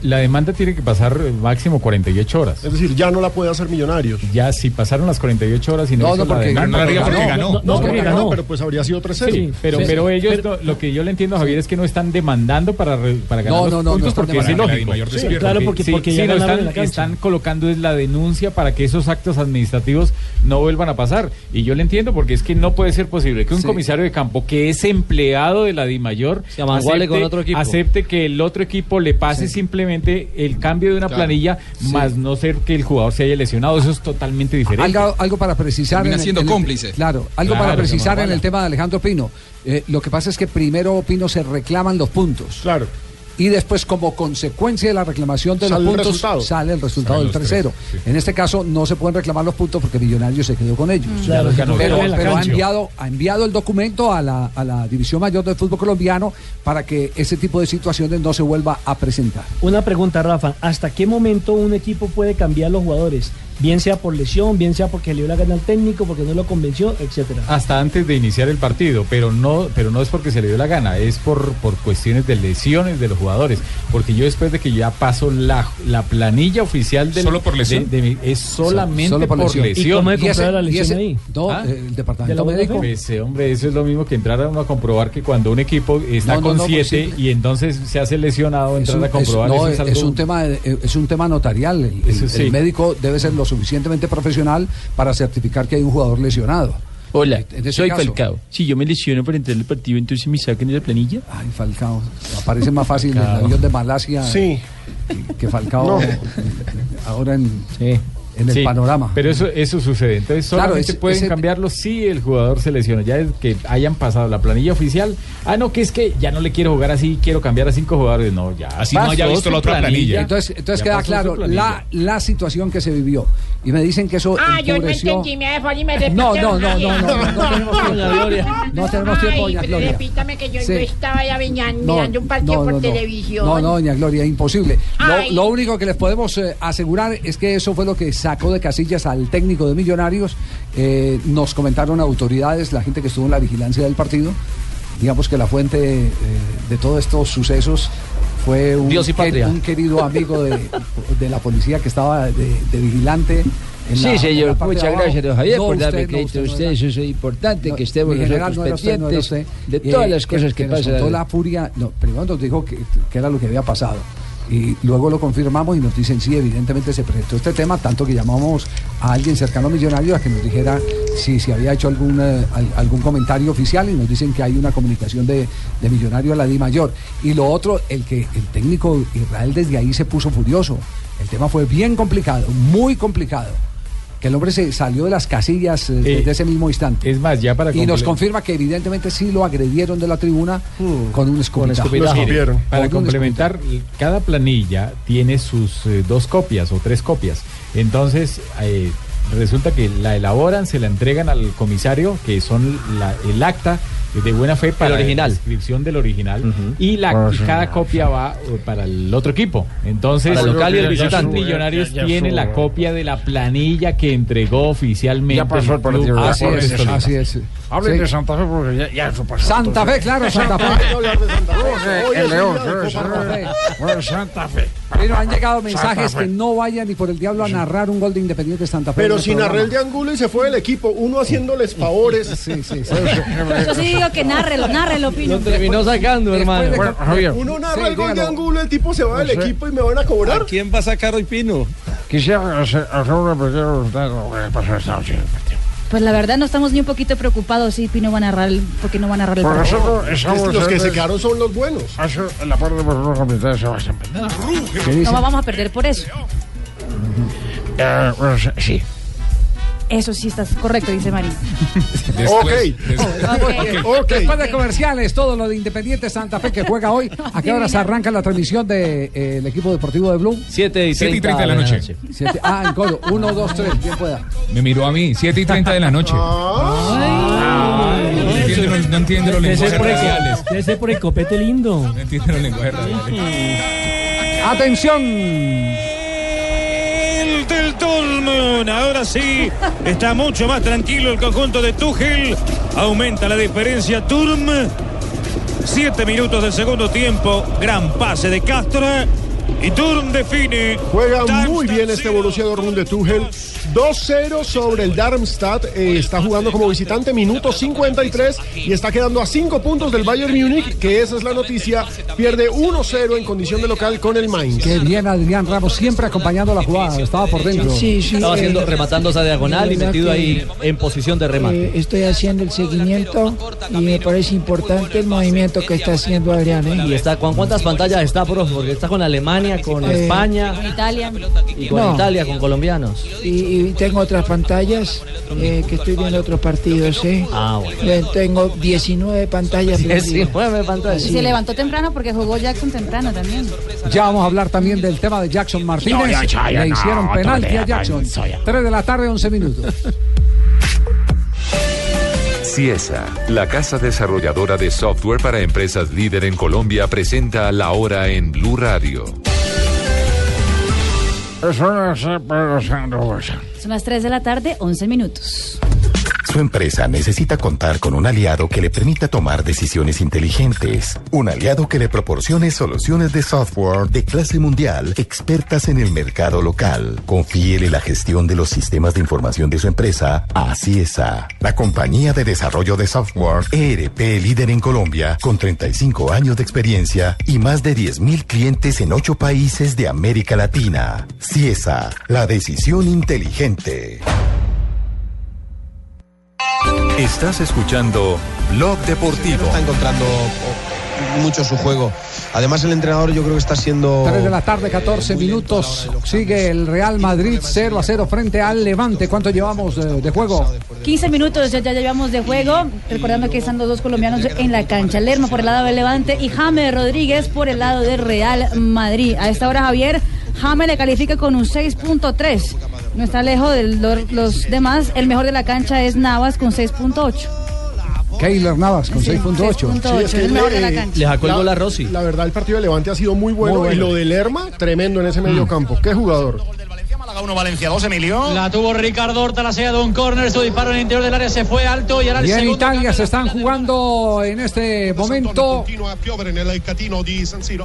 La demanda tiene que pasar eh, máximo 48 horas. Es decir, ya no la puede hacer Millonarios. Ya, si pasaron las 48 horas y no, No, hizo no, la porque demanda, ganó, diga porque ganó. No, porque ganó, pero pues habría sido 3-0. Sí, pero, Sí. pero ellos, Pero- no- lo que yo le entiendo, Javier, es que no están demandando para, re- para ganar No, los no, no, no puntos porque es ilógico. Claro, porque- sí, porque sí, ya no, están, la están colocando es la denuncia para que esos actos administrativos no vuelvan a pasar. Y yo le entiendo porque es que no puede ser posible que un Sí. comisario de campo que es empleado de la DIMAYOR equipo. acepte que el otro equipo le pase simplemente el cambio de una Claro. planilla, Sí. más no ser que el jugador se haya lesionado. Eso es totalmente diferente. Algo, algo para precisar. Termina en el- claro, algo Claro, para precisar no en el tema de Alejandro Pino. Eh, lo que pasa es que primero, Pino, se reclaman los puntos. Claro. Y después, como consecuencia de la reclamación de Sale los puntos, resultado. sale el resultado del los 3-0. En este caso, no se pueden reclamar los puntos porque Millonarios se quedó con ellos. Mm. Claro, pero pero, ha, enviado, ha enviado el documento a la, a la División Mayor del Fútbol Colombiano para que ese tipo de situaciones no se vuelva a presentar. Una pregunta, Rafa. ¿Hasta qué momento un equipo puede cambiar los jugadores? Bien sea por lesión, bien sea porque le dio la gana al técnico, porque no lo convenció, etcétera. hasta antes de iniciar el partido, pero no, pero no es porque se le dio la gana, es por, por cuestiones de lesiones de los jugadores. Porque yo después de que ya paso la, la planilla oficial del ¿Solo por lesión? de- de mi- es solamente Solo por, por lesión. lesión. ¿Y cómo se comprueba la lesión ahí? No, ¿Ah? el departamento médico. Pues, eh, hombre, eso es lo mismo que entrar a uno a comprobar que cuando un equipo está No, con no, pues siete sí. y entonces se hace lesionado, Es entrar un, a comprobar es- no, eso es es algo- un tema de- es un tema notarial. El, Eso el- sí. el médico debe ser lo suficientemente profesional para certificar que hay un jugador lesionado. Hola, En ese soy caso- Falcao. Si yo me lesiono para entrar al partido, entonces me sacan de la planilla. Ay, Falcao. Aparece más fácil el Falcao. avión de Malasia Sí. que Falcao No. ahora en, en el Sí, panorama. Pero eso, eso sucede. Entonces Claro, solamente ese- pueden ese- cambiarlo si el jugador se lesiona. Ya es que hayan pasado la planilla oficial. Ah, no, que es que ya no le quiero jugar así, quiero cambiar a cinco jugadores. No, ya. Así no haya pasó visto la otra planilla. Entonces, entonces Ya queda pasó claro planilla. la, la situación que se vivió. Y me dicen que eso Ah, yo no empobreció- entendí, me dejó y me repite. No, no, no, no, no, no, no tenemos tiempo. Doña Gloria. No tenemos tiempo, doña Gloria. Repítame que yo, Sí. yo estaba ya No, mirando un partido no, por no, no. televisión. No, no, doña Gloria, imposible. Lo, lo único que les podemos eh, asegurar es que eso fue lo que sacó de casillas al técnico de Millonarios. Eh, nos comentaron autoridades, la gente que estuvo en la vigilancia del partido. Digamos que la fuente eh, de todos estos sucesos fue un, Dios y que- patria. un querido amigo de, de la policía que estaba de, de vigilante. Sí, la- señor, muchas gracias, don Javier, No, por darme crédito usted no Eso es importante que estemos general, nosotros no era usted, pendientes usted. de Eh, todas las cosas que, nos pasan. contó la furia, no, primero nos dijo que, que era lo que había pasado. Y luego lo confirmamos y nos dicen, sí, evidentemente se presentó este tema, tanto que llamamos a alguien cercano a Millonario a que nos dijera si se había hecho algún, eh, al- algún comentario oficial y nos dicen que hay una comunicación de, de Millonario a la Di Mayor. Y lo otro, el que el técnico Israel desde ahí se puso furioso. El tema fue bien complicado, muy complicado. Que el hombre se salió de las casillas eh, desde ese mismo instante. Es más, ya para Y nos confirma que evidentemente sí lo agredieron de la tribuna con un para Con un complementar, cada planilla tiene sus eh, dos copias o tres copias. Entonces, eh, resulta que la elaboran, se la entregan al comisario, que son la- el acta de buena fe para original. la inscripción del original y la y cada copia va eh, para el otro equipo. Entonces, Para el local y el visitante. millonarios Ya- ya tienen la sube. copia de la planilla que entregó oficialmente. Ya pasó el club partido. Así es, así es. Hablen Sí. de Santa Fe porque ya, ya eso pasó. Santa Fe, claro, Santa Fe. Fe. El León. Santa Fe. Pero han llegado mensajes que no vayan ni por el diablo a narrar un gol de Independiente Santa Fe. Pero el sin programa. Arrel de Angulo y se fue del equipo, uno haciéndoles favores. Sí, sí, Yo sí digo que nárrelo, nárrelo, Pino. Lo terminó sacando, hermano. Uno narra Sí, el gol de. Angulo, el tipo se va del No sé. equipo y me van a cobrar. ¿A quién va a sacar hoy Pino? quisiera hacer, una pequeña pregunta de lo que pasó esta noche en el partido. Pues la verdad no estamos ni un poquito preocupados si Pino va a narrar, el- porque no va a narrar el Por partido. nosotros Los que se quedaron son los buenos. Hace la parte de vosotros de Sebastián Peneda. ¿Qué dice? No vamos a perder por eso. Eh, bueno, sí. Eso sí está correcto, dice Marín. Ok. Después de comerciales, todo lo de Independiente Santa Fe que juega hoy. ¿A qué horas arranca la transmisión del equipo deportivo de Blue? 7 y 7 y 30 de la noche. Siete- ah, en coro. 1, 2, 3. Bien pueda. Me miró a mí, 7 y 30 de la noche. No entiende los, no entiende los Debe ser lenguajes por el- raciales. Debe ser por el copete lindo. No entiende los lenguajes raciales. Atención. Dortmund. Ahora sí, está mucho más tranquilo el conjunto de Tuchel. Aumenta la diferencia Turm. Siete minutos del segundo tiempo. Gran pase de Castro. Y Turm define. Juega muy bien este Dortmund de Tuchel. 2-0 sobre el Darmstadt. Eh, está jugando como visitante, minuto 53. Y está quedando a 5 puntos del Bayern Múnich, que esa es la noticia. Pierde 1-0 en condición de local con el Mainz. Qué bien Adrián Ramos, siempre acompañando la jugada. Estaba por dentro. Estaba haciendo, rematando esa diagonal y metido ahí en posición de remate. Eh, estoy haciendo el seguimiento y me parece importante el movimiento que está haciendo Adrián. ¿eh? Y está, ¿con cuántas pantallas está, profe? Porque está con Alemania, con Eh, España Con Italia. y con no. Italia, con colombianos. Y, y tengo otras pantallas eh, que estoy viendo otros partidos. ¿eh? Ah, bueno. Tengo 19 pantallas. 19 pantallas. Y se levantó temprano porque jugó Jackson temprano también. Ya vamos a hablar también del tema de Jackson Martínez. No, ya, ya, ya, Le hicieron penalti a Jackson. ya, ya. 3 de la tarde, 11 minutos. Ciesa, la casa desarrolladora de software para empresas líder en Colombia, presenta la hora en Blue Radio. Son las 3 de la tarde, 11 minutos. Su empresa necesita contar con un aliado que le permita tomar decisiones inteligentes. Un aliado que le proporcione soluciones de software de clase mundial, expertas en el mercado local. Confíele la gestión de los sistemas de información de su empresa a CIESA, la compañía de desarrollo de software ERP líder en Colombia, con 35 años de experiencia y más de 10.000 clientes en 8 países de América Latina. CIESA, la decisión inteligente. Estás escuchando Blog Deportivo. Está encontrando mucho su juego. Además, el entrenador yo creo que está siendo. 3 de la tarde, 14 minutos. Sigue el Real Madrid 0 a 0 frente al Levante. ¿Cuánto llevamos eh, de juego? 15 minutos ya, ya llevamos de juego. Recordando que están los dos colombianos en la cancha. Lerma por el lado del Levante y James Rodríguez por el lado del Real Madrid. A esta hora, Javier, James le califica con un 6.3. No está lejos de lo- los demás. El mejor de la cancha es Navas con 6.8. Keylor Navas con 6.8. Sí, es el mejor de la cancha. Le sacó el gol a Rossi. La verdad, el partido de Levante ha sido muy bueno, Muy bueno. y lo de Lerma, tremendo en ese medio campo. ¿Qué jugador? Málaga 1, Valencia 2, Emilio. La tuvo Ricardo Horta, la sea de un córner, su disparo en el interior del área se fue alto y ahora el Y en. Italia se están jugando en este momento.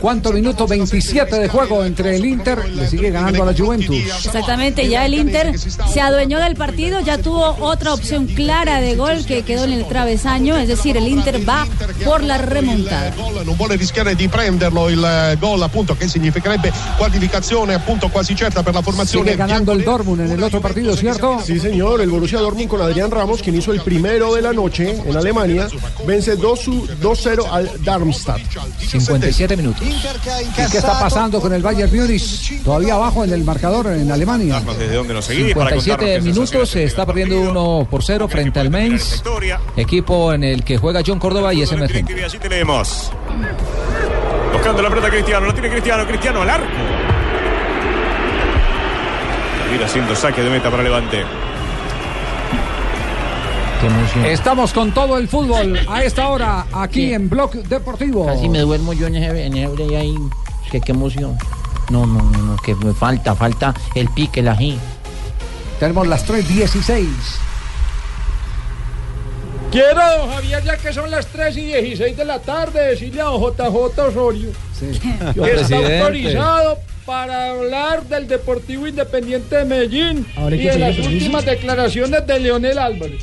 ¿Cuánto minuto? 27 de juego entre el Inter. Le sigue ganando a la Juventus. Exactamente, ya el Inter se adueñó del partido, ya tuvo otra opción clara de gol que quedó en el travesaño, es decir, el Inter va por la remontada. non vuole rischiare di prenderlo il eh, gol appunto che significherebbe qualificazione appunto quasi certa per la formazione ganando el Dortmund en el otro partido, ¿cierto? Sí, señor. El Borussia Dortmund con Adrián Ramos, quien hizo el primero de la noche en Alemania, vence 2 2-0 al Darmstadt. 57 minutos. ¿Y qué está pasando con el Bayern Múnich? Todavía abajo en el marcador en Alemania. ¿Desde dónde nos seguís? Para 57 contarnos qué minutos, se está perdiendo 1 por 0 frente al Mainz, equipo en el que juega John Córdoba y es emergente. Buscando la pelota Cristiano, la tiene Cristiano, Cristiano al arco. Ir haciendo saque de meta para Levante. Estamos con todo el fútbol a esta hora aquí en Blog Deportivo. Casi me duermo yo en ese, en ese break ahí. Que qué emoción. No, no, no, no, que me falta, falta el pique, el ají. Tenemos las 3.16. Quiero, don Javier, ya que son las 3 y 16 de la tarde, decirle a don JJ Osorio que está Presidente. autorizado para hablar del Deportivo Independiente de Medellín Ahora y de las últimas declaraciones de Leonel Álvarez.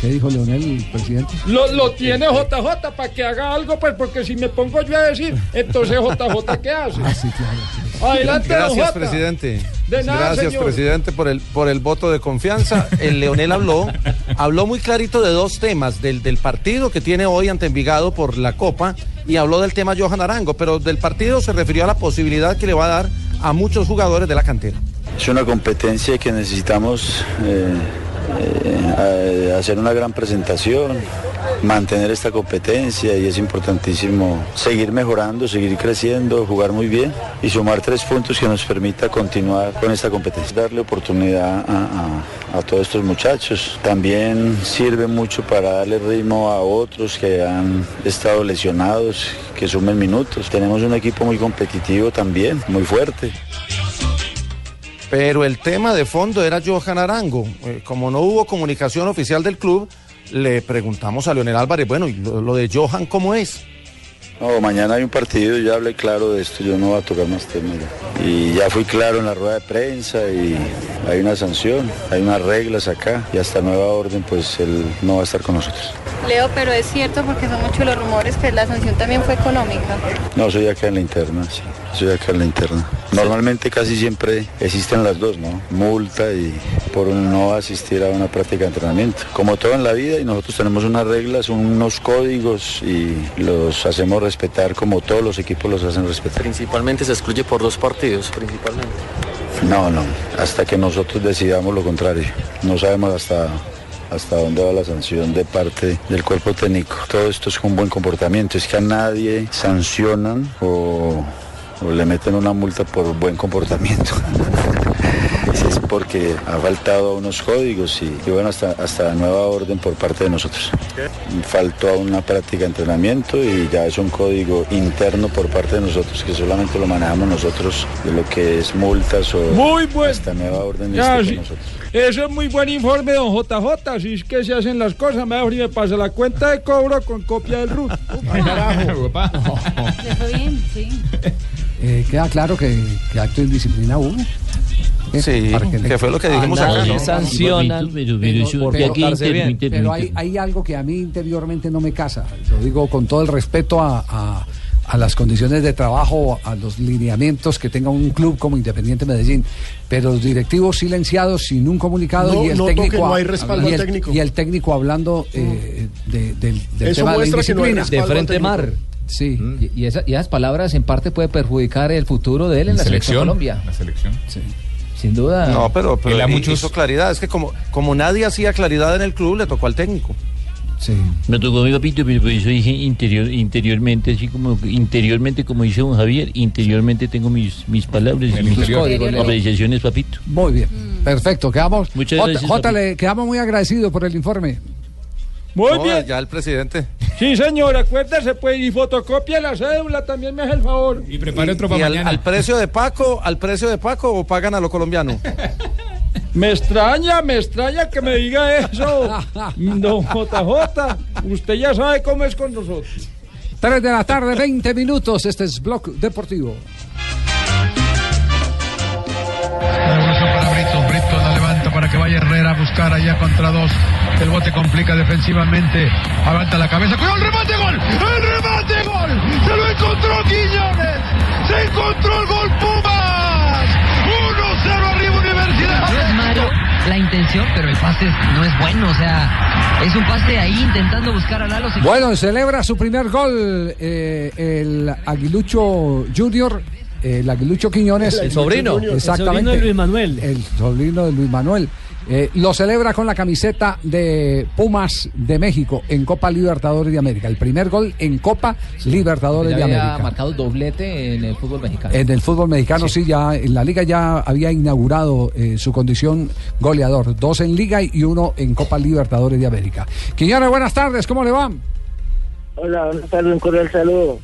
¿Qué dijo Leonel, presidente? Lo, lo tiene JJ para que haga algo, pues porque si me pongo yo a decir, entonces JJ, ¿qué hace? Ah, sí, claro. Adelante, Gracias, presidente. De nada, Gracias, señor. presidente, por el, por el voto de confianza. El Leonel habló, habló muy clarito de dos temas, del, del partido que tiene hoy ante Envigado por la Copa y habló del tema Johan Arango, pero del partido se refirió a la posibilidad que le va a dar a muchos jugadores de la cantera. Es una competencia que necesitamos eh, eh, hacer una gran presentación, mantener esta competencia y es importantísimo seguir mejorando, seguir creciendo, jugar muy bien y sumar tres puntos que nos permita continuar con esta competencia. Darle oportunidad a todos estos muchachos. También sirve mucho para darle ritmo a otros que han estado lesionados, que sumen minutos. Tenemos un equipo muy competitivo también, muy fuerte. Pero el tema de fondo era Johan Arango. Eh, como no hubo comunicación oficial del club, le preguntamos a Leonel Álvarez, bueno, ¿y lo, lo de Johan cómo es? No, mañana hay un partido, ya hablé claro de esto, yo no voy a tocar más temas. Y ya fui claro en la rueda de prensa y hay una sanción, hay unas reglas acá y hasta nueva orden pues él no va a estar con nosotros. Leo, pero es cierto porque son muchos los rumores que la sanción también fue económica. No, soy acá en la interna, sí, soy acá en la interna. Normalmente casi siempre existen las dos, ¿no? Multa y por no asistir a una práctica de entrenamiento. Como todo en la vida y nosotros tenemos unas reglas, unos códigos y los hacemos respetar como todos los equipos los hacen respetar. Principalmente se excluye por dos partidos, principalmente. No, no, hasta que nosotros decidamos lo contrario. No sabemos hasta, hasta dónde va la sanción de parte del cuerpo técnico. Todo esto es con buen comportamiento, es que a nadie sancionan o, o le meten una multa por buen comportamiento. porque ha faltado a unos códigos y, y bueno, hasta, hasta nueva orden por parte de nosotros. Faltó a una práctica de entrenamiento y ya es un código interno por parte de nosotros que solamente lo manejamos nosotros de lo que es multas o Muy buen. hasta nueva orden Ya, sí. nosotros. Eso es muy buen informe, don JJ. Así es que se hacen las cosas. Mejor y me pasa la cuenta de cobro con copia del RUT. Bien, sí. Eh, queda claro que, que acto de indisciplina hubo. Sí, que fue lo que dijimos acá, ¿no? sancionan. Pero, pero pero- aquí pero- hay, hay algo que a mí interiormente no me casa. Lo digo con todo el respeto a, a- a las condiciones de trabajo, a los lineamientos que tenga un club como Independiente Medellín. Pero los directivos silenciados sin un comunicado No, y el técnico no hay respaldo y el, técnico. Y el técnico hablando eh, de- del, del Eso tema de la indisciplina. De frente mar. Sí. Y, y esa- y esas palabras en parte puede perjudicar el futuro de él en la selección, Colombia. La selección. Sin duda. No, pero, pero Él muchos- hizo claridad. Es que como, como nadie hacía claridad en el club, le tocó al técnico. Sí. Me tocó mi papito, pero por eso dije interior, interiormente, así como interiormente, como dice don Javier, interiormente tengo mis, mis palabras y mis apreciaciones, papito. Muy bien. Perfecto. Quedamos. Muchas Jota, gracias, Jota, le quedamos muy agradecidos por el informe. Muy No, bien. Ya el presidente. Sí, señor, acuérdese, pues, y fotocopia la cédula, también me hace el favor. Y Y- y al, al precio de Paco, al precio de Paco o pagan a lo colombiano. Me extraña, me extraña que me diga eso. Don JJ, usted ya sabe cómo es con nosotros. 3 de la tarde, 20 minutos. Este es Blog Deportivo. Herrera a buscar allá contra dos. El bote complica defensivamente. Levanta la cabeza. ¡Cuidado el remate! ¡Gol! ¡El remate! ¡Gol! ¡Se lo encontró Quiñones! ¡Se encontró el gol Pumas! 1-0 arriba Universidad. No es malo la intención, pero el pase no es bueno. O sea, es un pase ahí intentando buscar a Lalo. Bueno, celebra su primer gol eh, el Aguilucho Junior. El Aguilucho Quiñones. El sobrino. El Exactamente. sobrino de Luis Manuel. El sobrino de Luis Manuel. Eh, lo celebra con la camiseta de Pumas de México en Copa Libertadores de América. El primer gol en Copa Libertadores Ya de había América. marcado doblete en el fútbol mexicano. En el fútbol mexicano sí. ya en la liga ya había inaugurado eh, su condición goleador, dos en liga y uno en Copa Libertadores de América. Quiñones, buenas tardes, ¿cómo le va? Hola, buenas tardes, un cordial saludo.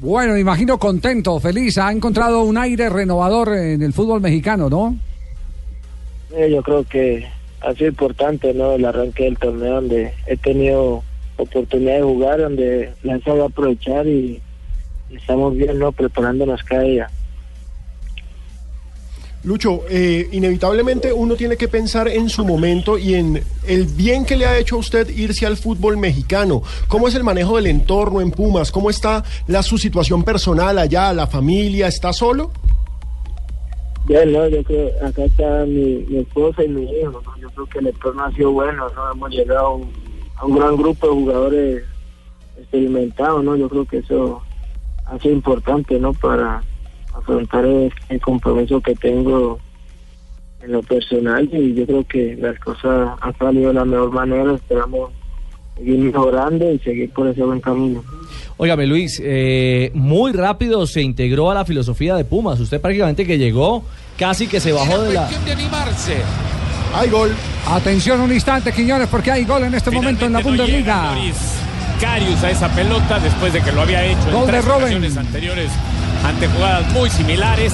Bueno, me imagino contento, feliz, ha encontrado un aire renovador en el fútbol mexicano, ¿no? Eh, yo creo que ha sido importante ¿no? el arranque del torneo donde he tenido oportunidad de jugar, donde la he aprovechar y, y estamos bien ¿no? preparándonos cada día. Lucho, eh, inevitablemente uno tiene que pensar en su momento y en el bien que le ha hecho a usted irse al fútbol mexicano. ¿Cómo es el manejo del entorno en Pumas? ¿Cómo está la, su situación personal allá, la familia? ¿Está solo? Bien, ¿no? yo creo acá está mi, mi esposa y mi hijo. ¿no? Yo creo que el entorno ha sido bueno. ¿no? Hemos llegado a un, a un gran grupo de jugadores experimentados. ¿no? Yo creo que eso ha sido importante ¿no? para afrontar el, el compromiso que tengo en lo personal y yo creo que las cosas han salido de la mejor manera. Esperamos seguir mejorando y seguir por ese buen camino. Óigame, Luis, eh, muy rápido se integró a la filosofía de Pumas. Usted prácticamente que llegó, casi que se bajó de la... de animarse. Hay gol. Atención un instante, Quiñones, porque hay gol en este momento en la Bundesliga. Carius a esa pelota después de que lo había hecho Gol en de tres Robben. ocasiones anteriores ante jugadas muy similares.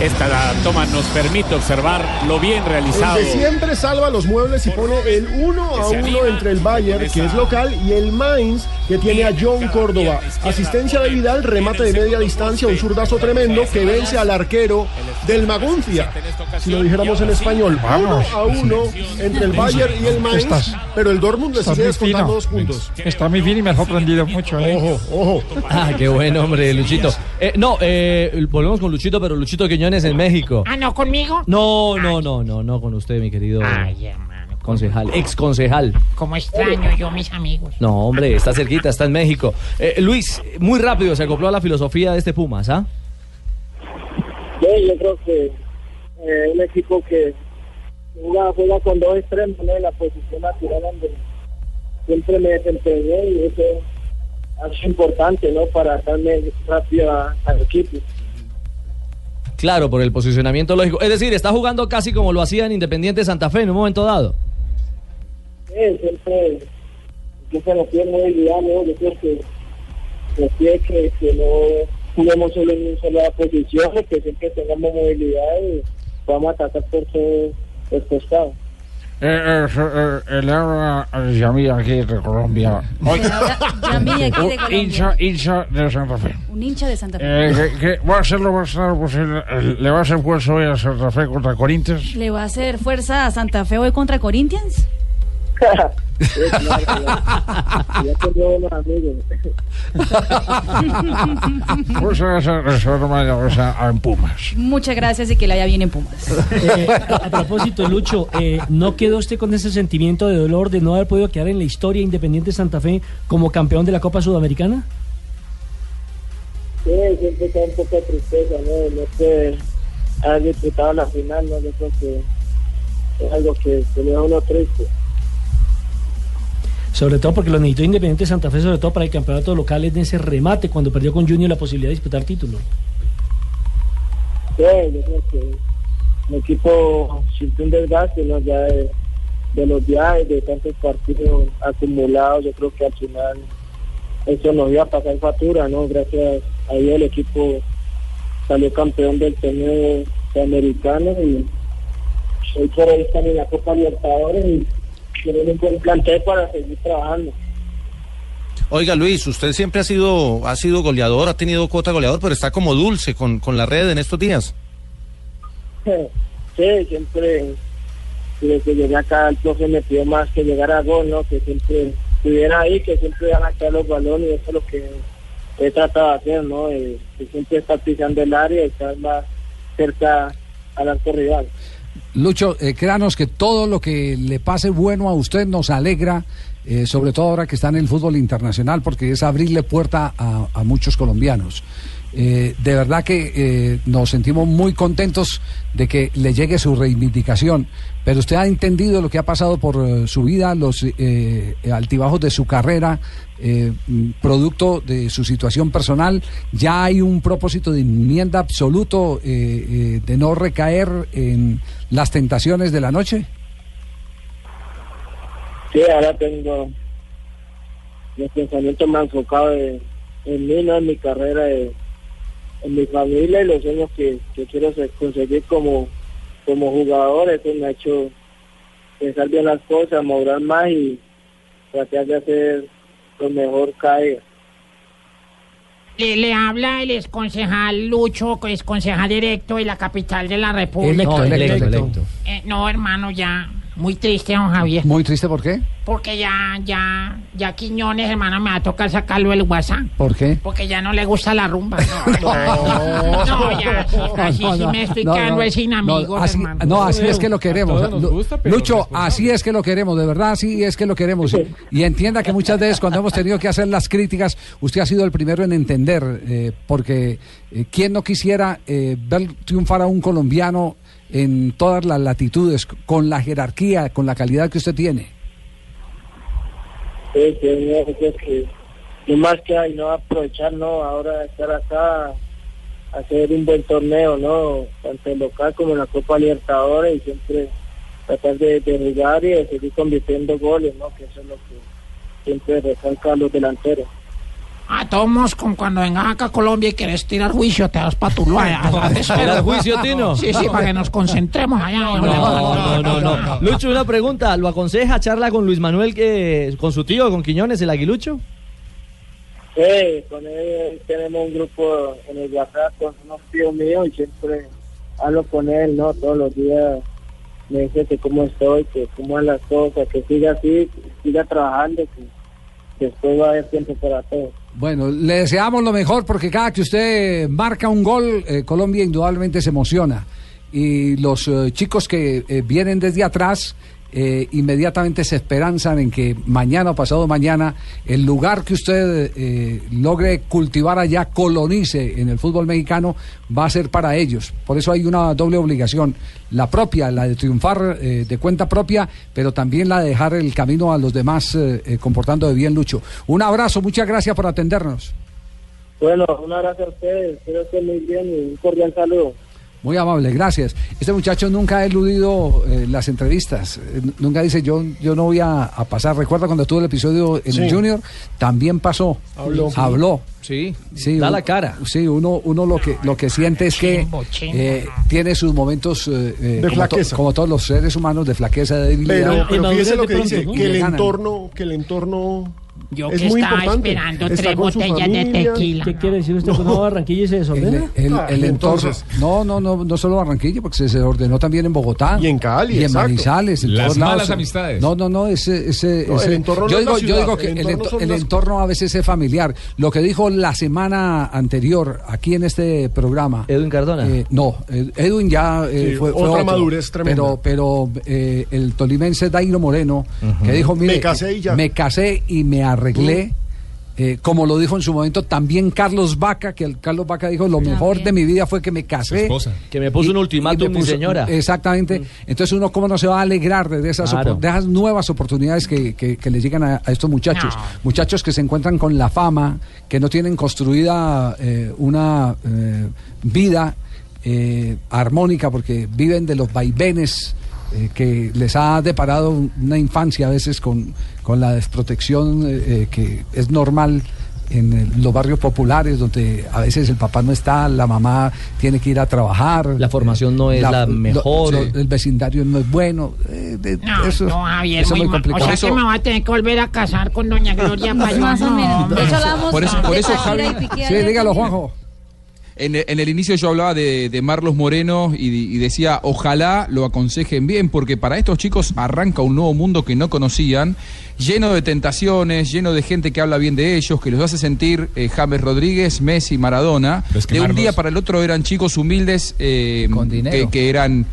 Esta toma nos permite observar lo bien realizado. El de siempre salva los muebles y pone el 1 a 1 entre el Bayern, que es local, y el Mainz, que tiene a John Córdoba. Asistencia de Vidal, remate de media distancia, un zurdazo tremendo que vence al arquero del Maguncia. Si lo dijéramos en español, 1 a 1 entre el Bayern y el Mainz, pero el Dortmund le sigue descontando dos puntos. Está muy bien y me ha sorprendido mucho. ¿eh? Ojo, ojo. Ah, qué bueno, hombre, Luchito. Eh, no, eh, volvemos con Luchito, pero Luchito Quiñones en México. Ah, no, conmigo. No, no, no, no, no con usted, mi querido Ay, hermano. Concejal, ex concejal. Como extraño yo mis amigos. No, hombre, está cerquita, está en México. Eh, Luis, muy rápido se acopló a la filosofía de este Pumas, ¿ah? Sí, yo creo que eh, un equipo que juega, juega con dos extremos ¿no? en la posición natural donde siempre me desempeñé y eso es importante ¿no? para darme rápido al equipo. Claro, por el posicionamiento lógico. Es decir, está jugando casi como lo hacía en Independiente Santa Fe en un momento dado. Sí, siempre, siempre nos pide movilidad, ¿no? Yo creo que nos pide que, que no juguemos solo en una sola posición, que siempre tengamos movilidad y podamos atacar por todos los costados. Eh, eh, eh, el habla Yamí aquí de Colombia. Yamí aquí de un Colombia. hincha, hincha de Santa Fe. Un hincha de Santa Fe. Eh, que, que va a ser lo más claro posible. Eh, ¿Le va a hacer fuerza hoy a Santa Fe contra Corinthians? ¿Le va a hacer fuerza a Santa Fe hoy contra Corinthians? Muchas gracias y que le haya bien en Pumas. Eh, a, propósito, Lucho, eh, ¿no quedó usted con ese sentimiento de dolor de no haber podido quedar en la historia Independiente Santa Fe como campeón de la Copa Sudamericana? Sí, siempre está un poco de tristeza, ¿no? No sé, haber disputado la final, ¿no? Yo creo que es algo que, que le da a uno triste. Sobre todo porque lo necesitó Independiente Santa Fe, sobre todo para el campeonato local en ese remate cuando perdió con Junior la posibilidad de disputar título. Sí, yo creo que el equipo sintió un desgaste, ¿no? Ya de, de los viajes, de tantos partidos acumulados, yo creo que al final eso nos iba a pasar factura, ¿no? Gracias a Dios el equipo salió campeón del torneo sudamericano y hoy por hoy están en la Copa Libertadores y tienen un buen plantel para seguir trabajando. Oiga Luis, usted siempre ha sido, ha sido goleador, ha tenido cuota goleador, pero está como dulce con, con la red en estos días. Sí, siempre desde que llegué acá el profe me pidió más que llegar a gol, ¿no? Que siempre estuviera ahí, que siempre iban a caer los balones y eso es lo que he tratado de hacer, ¿no? Eh, que siempre estar pisando el área y estar más cerca al arco rival. Lucho, eh, créanos que todo lo que le pase bueno a usted nos alegra, eh, sobre todo ahora que está en el fútbol internacional, porque es abrirle puerta a, a muchos colombianos. Eh, de verdad que eh, nos sentimos muy contentos de que le llegue su reivindicación, pero usted ha entendido lo que ha pasado por eh, su vida, los eh, altibajos de su carrera, eh, mm, producto de su situación personal. Ya hay un propósito de enmienda absoluto eh, eh, de no recaer en las tentaciones de la noche. Sí, ahora tengo los pensamientos más enfocados en, mí, ¿no? En mi carrera, en mi familia y los sueños que, que quiero se- conseguir como, como jugador. Eso me ha hecho pensar bien las cosas, madurar más y tratar de hacer lo mejor cada día. Le, le habla el exconcejal Lucho, que es concejal directo de la capital de la República. Electo, electo. electo. Eh, no, hermano, ya. Muy triste, don Javier. Muy triste, ¿por qué? Porque ya, ya, ya Quiñones, hermano, me va a tocar sacarlo del WhatsApp. ¿Por qué? Porque ya no le gusta la rumba. No, no, ya. Así No, sí no, me estoy no, quedando no, es sin no, amigos, así, hermano. no, así es que lo queremos. Gusta, pero Lucho, así es que lo queremos, de verdad, así es que lo queremos. Y, y entienda que muchas veces cuando hemos tenido que hacer las críticas, usted ha sido el primero en entender, eh, porque eh, quién no quisiera eh, ver triunfar a un colombiano en todas las latitudes, con la jerarquía, con la calidad que usted tiene. Sí, sí, que lo más que hay, no aprovechar, no, ahora estar acá, hacer un buen torneo, no, tanto en local como en la Copa Libertadores y siempre tratar de, de y de seguir convirtiendo goles, no, que eso es lo que siempre resalta los delanteros. A todos con cuando vengas acá a Colombia y quieres tirar juicio, te das pa' tu ¿Tirar juicio, Tino? Sí, sí, para que nos concentremos allá. No, no, no, no. Lucho, una pregunta. ¿Lo aconseja charla con Luis Manuel, que con su tío, con Quiñones, el aguilucho? Sí, con él tenemos un grupo en el WhatsApp con unos tíos míos y siempre hablo con él, ¿no? Todos los días me dice que cómo estoy, que cómo van las cosas, que siga así, que siga trabajando, que después va a haber tiempo para todo. Bueno, le deseamos lo mejor porque cada que usted marca un gol, eh, Colombia indudablemente se emociona. Y los eh, chicos que eh, vienen desde atrás eh, inmediatamente se esperanzan en que mañana o pasado mañana el lugar que usted eh, logre cultivar allá, colonice en el fútbol mexicano, va a ser para ellos. Por eso hay una doble obligación, la propia, la de triunfar eh, de cuenta propia, pero también la de dejar el camino a los demás eh, eh, comportando de bien, Lucho. Un abrazo, muchas gracias por atendernos. Bueno, un abrazo a ustedes, espero que muy bien y un cordial saludo. Muy amable, gracias. Este muchacho nunca ha eludido eh, las entrevistas, eh, nunca dice yo, yo no voy a, a pasar. Recuerda cuando estuvo el episodio en el Sí. Junior, también pasó, Habló. habló. Sí, Sí, da la cara. Sí, uno, uno lo que lo que siente es que eh, tiene sus momentos eh, De como, to- como todos los seres humanos de flaqueza, de debilidad. Pero, pero fíjese lo que dice, que el entorno, que el entorno Yo es que muy estaba importante. esperando Está tres con su botellas de familia. tequila. ¿Qué quiere decir usted? ¿Que no va a Barranquilla y se desordena? el- el y entorno. entonces- No, no, no, no solo Barranquilla, porque se, se ordenó también en Bogotá. Y en Cali, Y en exacto. Manizales. En Las todos lados. malas amistades. No, no, no, ese. ese, No, el ese- entorno no yo es la digo, yo ciudad, digo que el el, entorno ento- son el las- entorno a veces es familiar. Lo que dijo la semana anterior aquí en este programa. Edwin Cardona. eh, no, Edwin ya eh, Sí, fue, fue otra otro. madurez tremenda. Pero, pero eh, el tolimense Dairo Moreno, que dijo: Mire, Me casé y ya". me casé y me arreglé. Eh, como lo dijo en su momento también Carlos Vaca, que el Carlos Vaca dijo, lo mejor de mi vida fue que me casé. Que me puso un ultimátum, mi señora. Exactamente. Entonces uno cómo no se va a alegrar de esas, Claro. opor- de esas nuevas oportunidades que, que- que le llegan a, a estos muchachos. Muchachos que se encuentran con la fama, que no tienen construida eh, una eh, vida eh, armónica porque viven de los vaivenes eh, que les ha deparado una infancia a veces con, con la desprotección eh, eh, que es normal en eh, los barrios populares donde a veces el papá no está, la mamá tiene que ir a trabajar. La formación no es la mejor. lo- el vecindario no es bueno. eh, de- No, eso, no, Javier, eso es muy mal. O complicado. sea que me voy a tener que volver a casar con doña Gloria Payón. Más o menos. Por eso- por eso, Shakira Javi- y Piqué Sí, dígalo. Juanjo. En, en el inicio yo hablaba de, de Marlos Moreno y, y decía, ojalá lo aconsejen bien, porque para estos chicos arranca un nuevo mundo que no conocían, lleno de tentaciones, lleno de gente que habla bien de ellos, que los hace sentir eh, James Rodríguez, Messi, Maradona. Que de un día para el otro eran chicos humildes eh, dinero. que, que eran...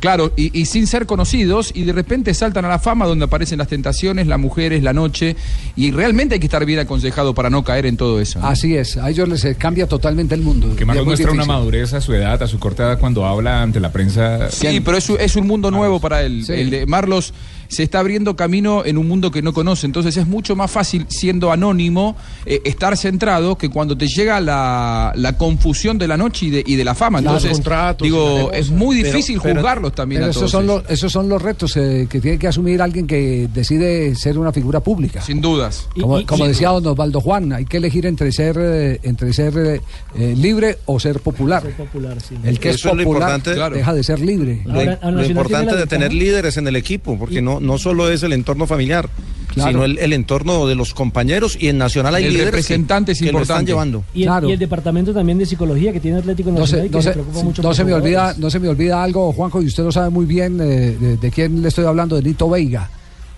Claro, y, y sin ser conocidos, y de repente saltan a la fama donde aparecen las tentaciones, las mujeres, la noche, y realmente hay que estar bien aconsejado para no caer en todo eso. ¿no? Así es, a ellos les eh, cambia totalmente el mundo. Que muy muestra una madurez a su edad, a su corta edad, cuando habla ante la prensa. Sí, pero es, un- es un mundo nuevo para él. Sí. El de Marlos se está abriendo camino en un mundo que no conoce, entonces es mucho más fácil, siendo anónimo, eh, estar centrado que cuando te llega la, la confusión de la noche y de, y de la fama. Entonces, contratos digo, es muy difícil pero- juzgarlos también Pero a esos todos son, los, esos son los retos eh, que tiene que asumir alguien que decide ser una figura pública. Sin dudas. Como, Y- y- como sin decía don Osvaldo Juan, hay que elegir entre ser eh, entre ser eh, eh, libre o ser popular. popular, sí. El que es Eso es lo popular importante. deja de ser libre. Lo, lo importante de tener líderes en el equipo, porque no, no solo es el entorno familiar, Claro. sino el, el entorno de los compañeros y en Nacional hay El líderes que- lo están llevando. Y el, y el departamento también de psicología que tiene Atlético No Nacional se, y que no se se- preocupa mucho no por se me olvida, no se me olvida algo, Juanjo, y usted lo sabe muy bien eh, de, de quién le estoy hablando, de Nito Veiga.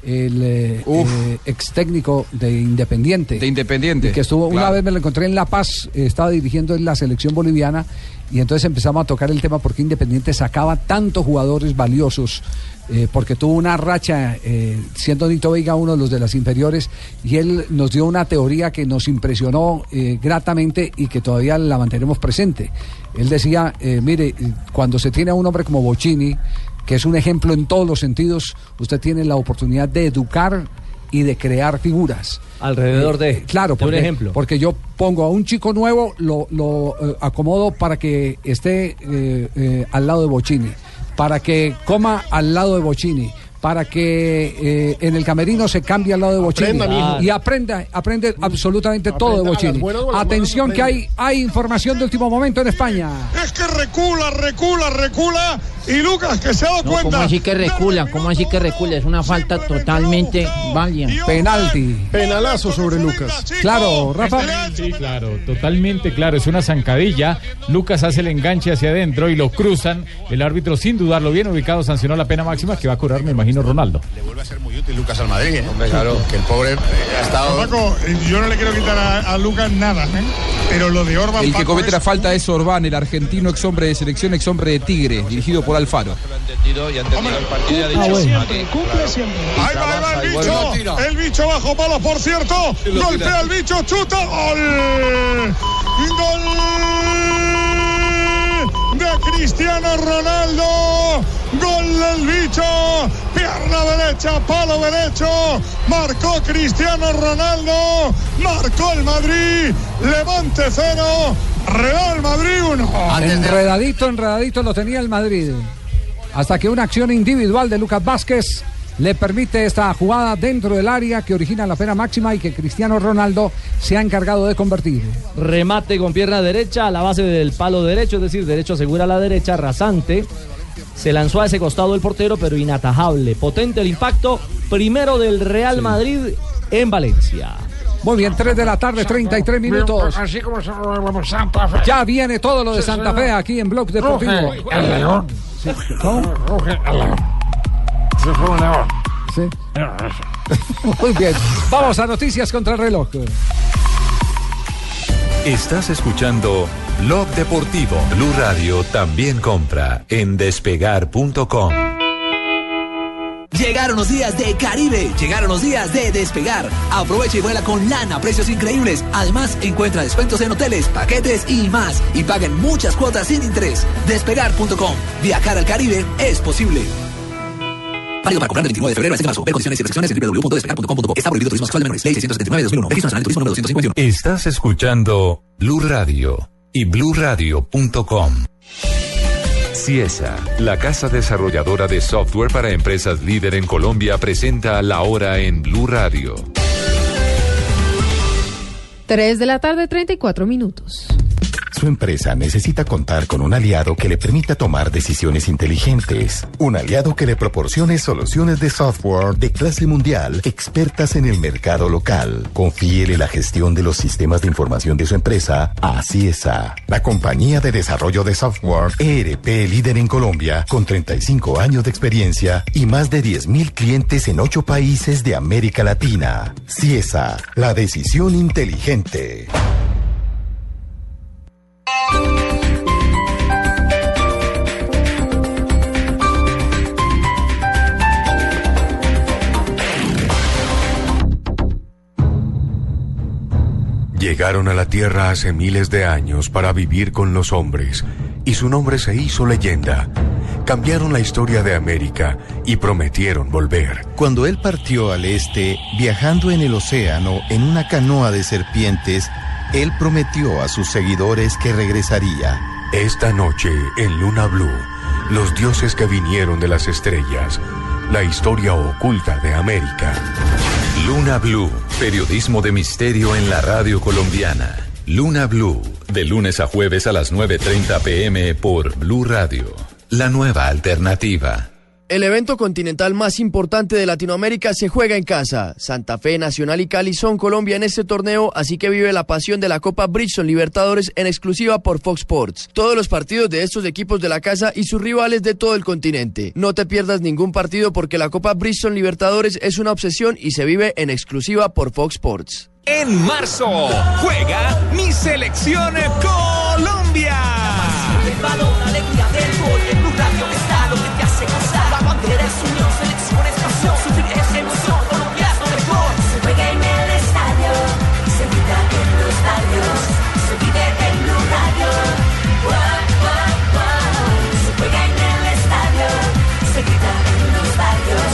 el eh, eh, ex técnico de Independiente. De Independiente. Y que estuvo, una vez me lo encontré en La Paz, eh, estaba dirigiendo en la selección boliviana y entonces empezamos a tocar el tema porque Independiente sacaba tantos jugadores valiosos, eh, porque tuvo una racha, eh, siendo Nito Veiga uno de los de las inferiores, y él nos dio una teoría que nos impresionó eh, gratamente y que todavía la mantenemos presente. Él decía, mire, cuando se tiene a un hombre como Bocini, que es un ejemplo en todos los sentidos, usted tiene la oportunidad de educar y de crear figuras. Alrededor de- Eh, claro, de un porque, ejemplo. porque yo pongo a un chico nuevo, lo, lo, eh, acomodo para que esté eh, al lado de Bocini, para que coma al lado de Bocini, para que eh, en el camerino se cambie al lado de Aprenda, mijo. y aprenda, aprende absolutamente todo de buenas las Atención que hay, hay información de último momento en España. Es que recula, recula, recula. Y Lucas, que se ha dado No, cuenta. ¿Cómo así que recula? ¿Cómo así que recula? Es una falta totalmente válida. Penalti. Penalazo sobre Lucas. Claro, Rafa. Sí, claro, totalmente claro. Es una zancadilla. Lucas hace el enganche hacia adentro y lo cruzan. El árbitro, sin dudarlo, bien ubicado, sancionó la pena máxima que va a curar, me imagino, Ronaldo. Le vuelve a ser muy útil Lucas al Madrid. ¿eh? claro. Que el pobre eh, ha estado. Paco, yo no le quiero quitar a, a Lucas nada, ¿eh? Pero lo de Orban. El que Paco, comete es- la falta es Orbán, el argentino ex hombre de selección, ex hombre de Tigre, dirigido por Alfaro. Ahí va, ahí va el bicho. El bicho bajo palos, por cierto. Golpea el bicho, chuta. Gol. Gol de Cristiano Ronaldo. Gol del bicho. Pierna derecha, palo derecho. Marcó Cristiano Ronaldo. Marcó el Madrid. Levante cero. Real Madrid uno. Enredadito, enredadito lo tenía el Madrid. Hasta que una acción individual de Lucas Vázquez le permite esta jugada dentro del área que origina la pena máxima y que Cristiano Ronaldo se ha encargado de convertir. Remate con pierna derecha a la base del palo derecho, es decir, derecho asegura la derecha, rasante. Se lanzó a ese costado el portero, pero inatajable. Potente el impacto. Primero del Real Madrid en Valencia. Muy bien, 3 de la tarde, 33 minutos. Así como Santa Fe. Ya viene todo lo de Santa. Fe aquí en Blog Deportivo. Ruge el león. Sí, ¿cómo? Ruge el león. Se fue un león. Sí. Muy bien. Vamos a noticias contra el reloj. Estás escuchando Blog Deportivo. Blue Radio también compra en despegar.com. Llegaron los días de Caribe, llegaron los días de despegar. Aprovecha y vuela con lana, precios increíbles. Además, encuentra descuentos en hoteles, paquetes y más. Y paguen muchas cuotas sin interés. Despegar.com. Viajar al Caribe es posible. Válido para comprar del 29 de febrero a este marzo. Ver condiciones y restricciones en www.despegar.com.co. Está prohibido turismo sexual de menores. Ley 679 de 2001. Registro Nacional de Turismo número 251. Estás escuchando Blue Radio y bluradio.com. Ciesa, la casa desarrolladora de software para empresas líder en Colombia, presenta la hora en Blue Radio. 3 de la tarde, 34 minutos. Su empresa necesita contar con un aliado que le permita tomar decisiones inteligentes. Un aliado que le proporcione soluciones de software de clase mundial, expertas en el mercado local. Confíele la gestión de los sistemas de información de su empresa a CIESA, la compañía de desarrollo de software ERP líder en Colombia, con 35 años de experiencia y más de 10.000 clientes en 8 países de América Latina. CIESA, la decisión inteligente. Llegaron a la Tierra hace miles de años para vivir con los hombres, y su nombre se hizo leyenda. Cambiaron la historia de América y prometieron volver. Cuando él partió al este, viajando en el océano en una canoa de serpientes, él prometió a sus seguidores que regresaría. Esta noche, en Luna Blue, los dioses que vinieron de las estrellas, la historia oculta de América. Luna Blue, periodismo de misterio en la radio colombiana. Luna Blue, de lunes a jueves a las 9.30 pm por Blue Radio. La nueva alternativa. El evento continental más importante de Latinoamérica se juega en casa. Santa Fe, Nacional y Cali son Colombia en este torneo, así que vive la pasión de la Copa Bridgestone Libertadores en exclusiva por Fox Sports. Todos los partidos de estos equipos de la casa y sus rivales de todo el continente. No te pierdas ningún partido porque la Copa Bridgestone Libertadores es una obsesión y se vive en exclusiva por Fox Sports. En marzo juega mi selección Colombia. Se juega en el estadio, se grita en los barrios,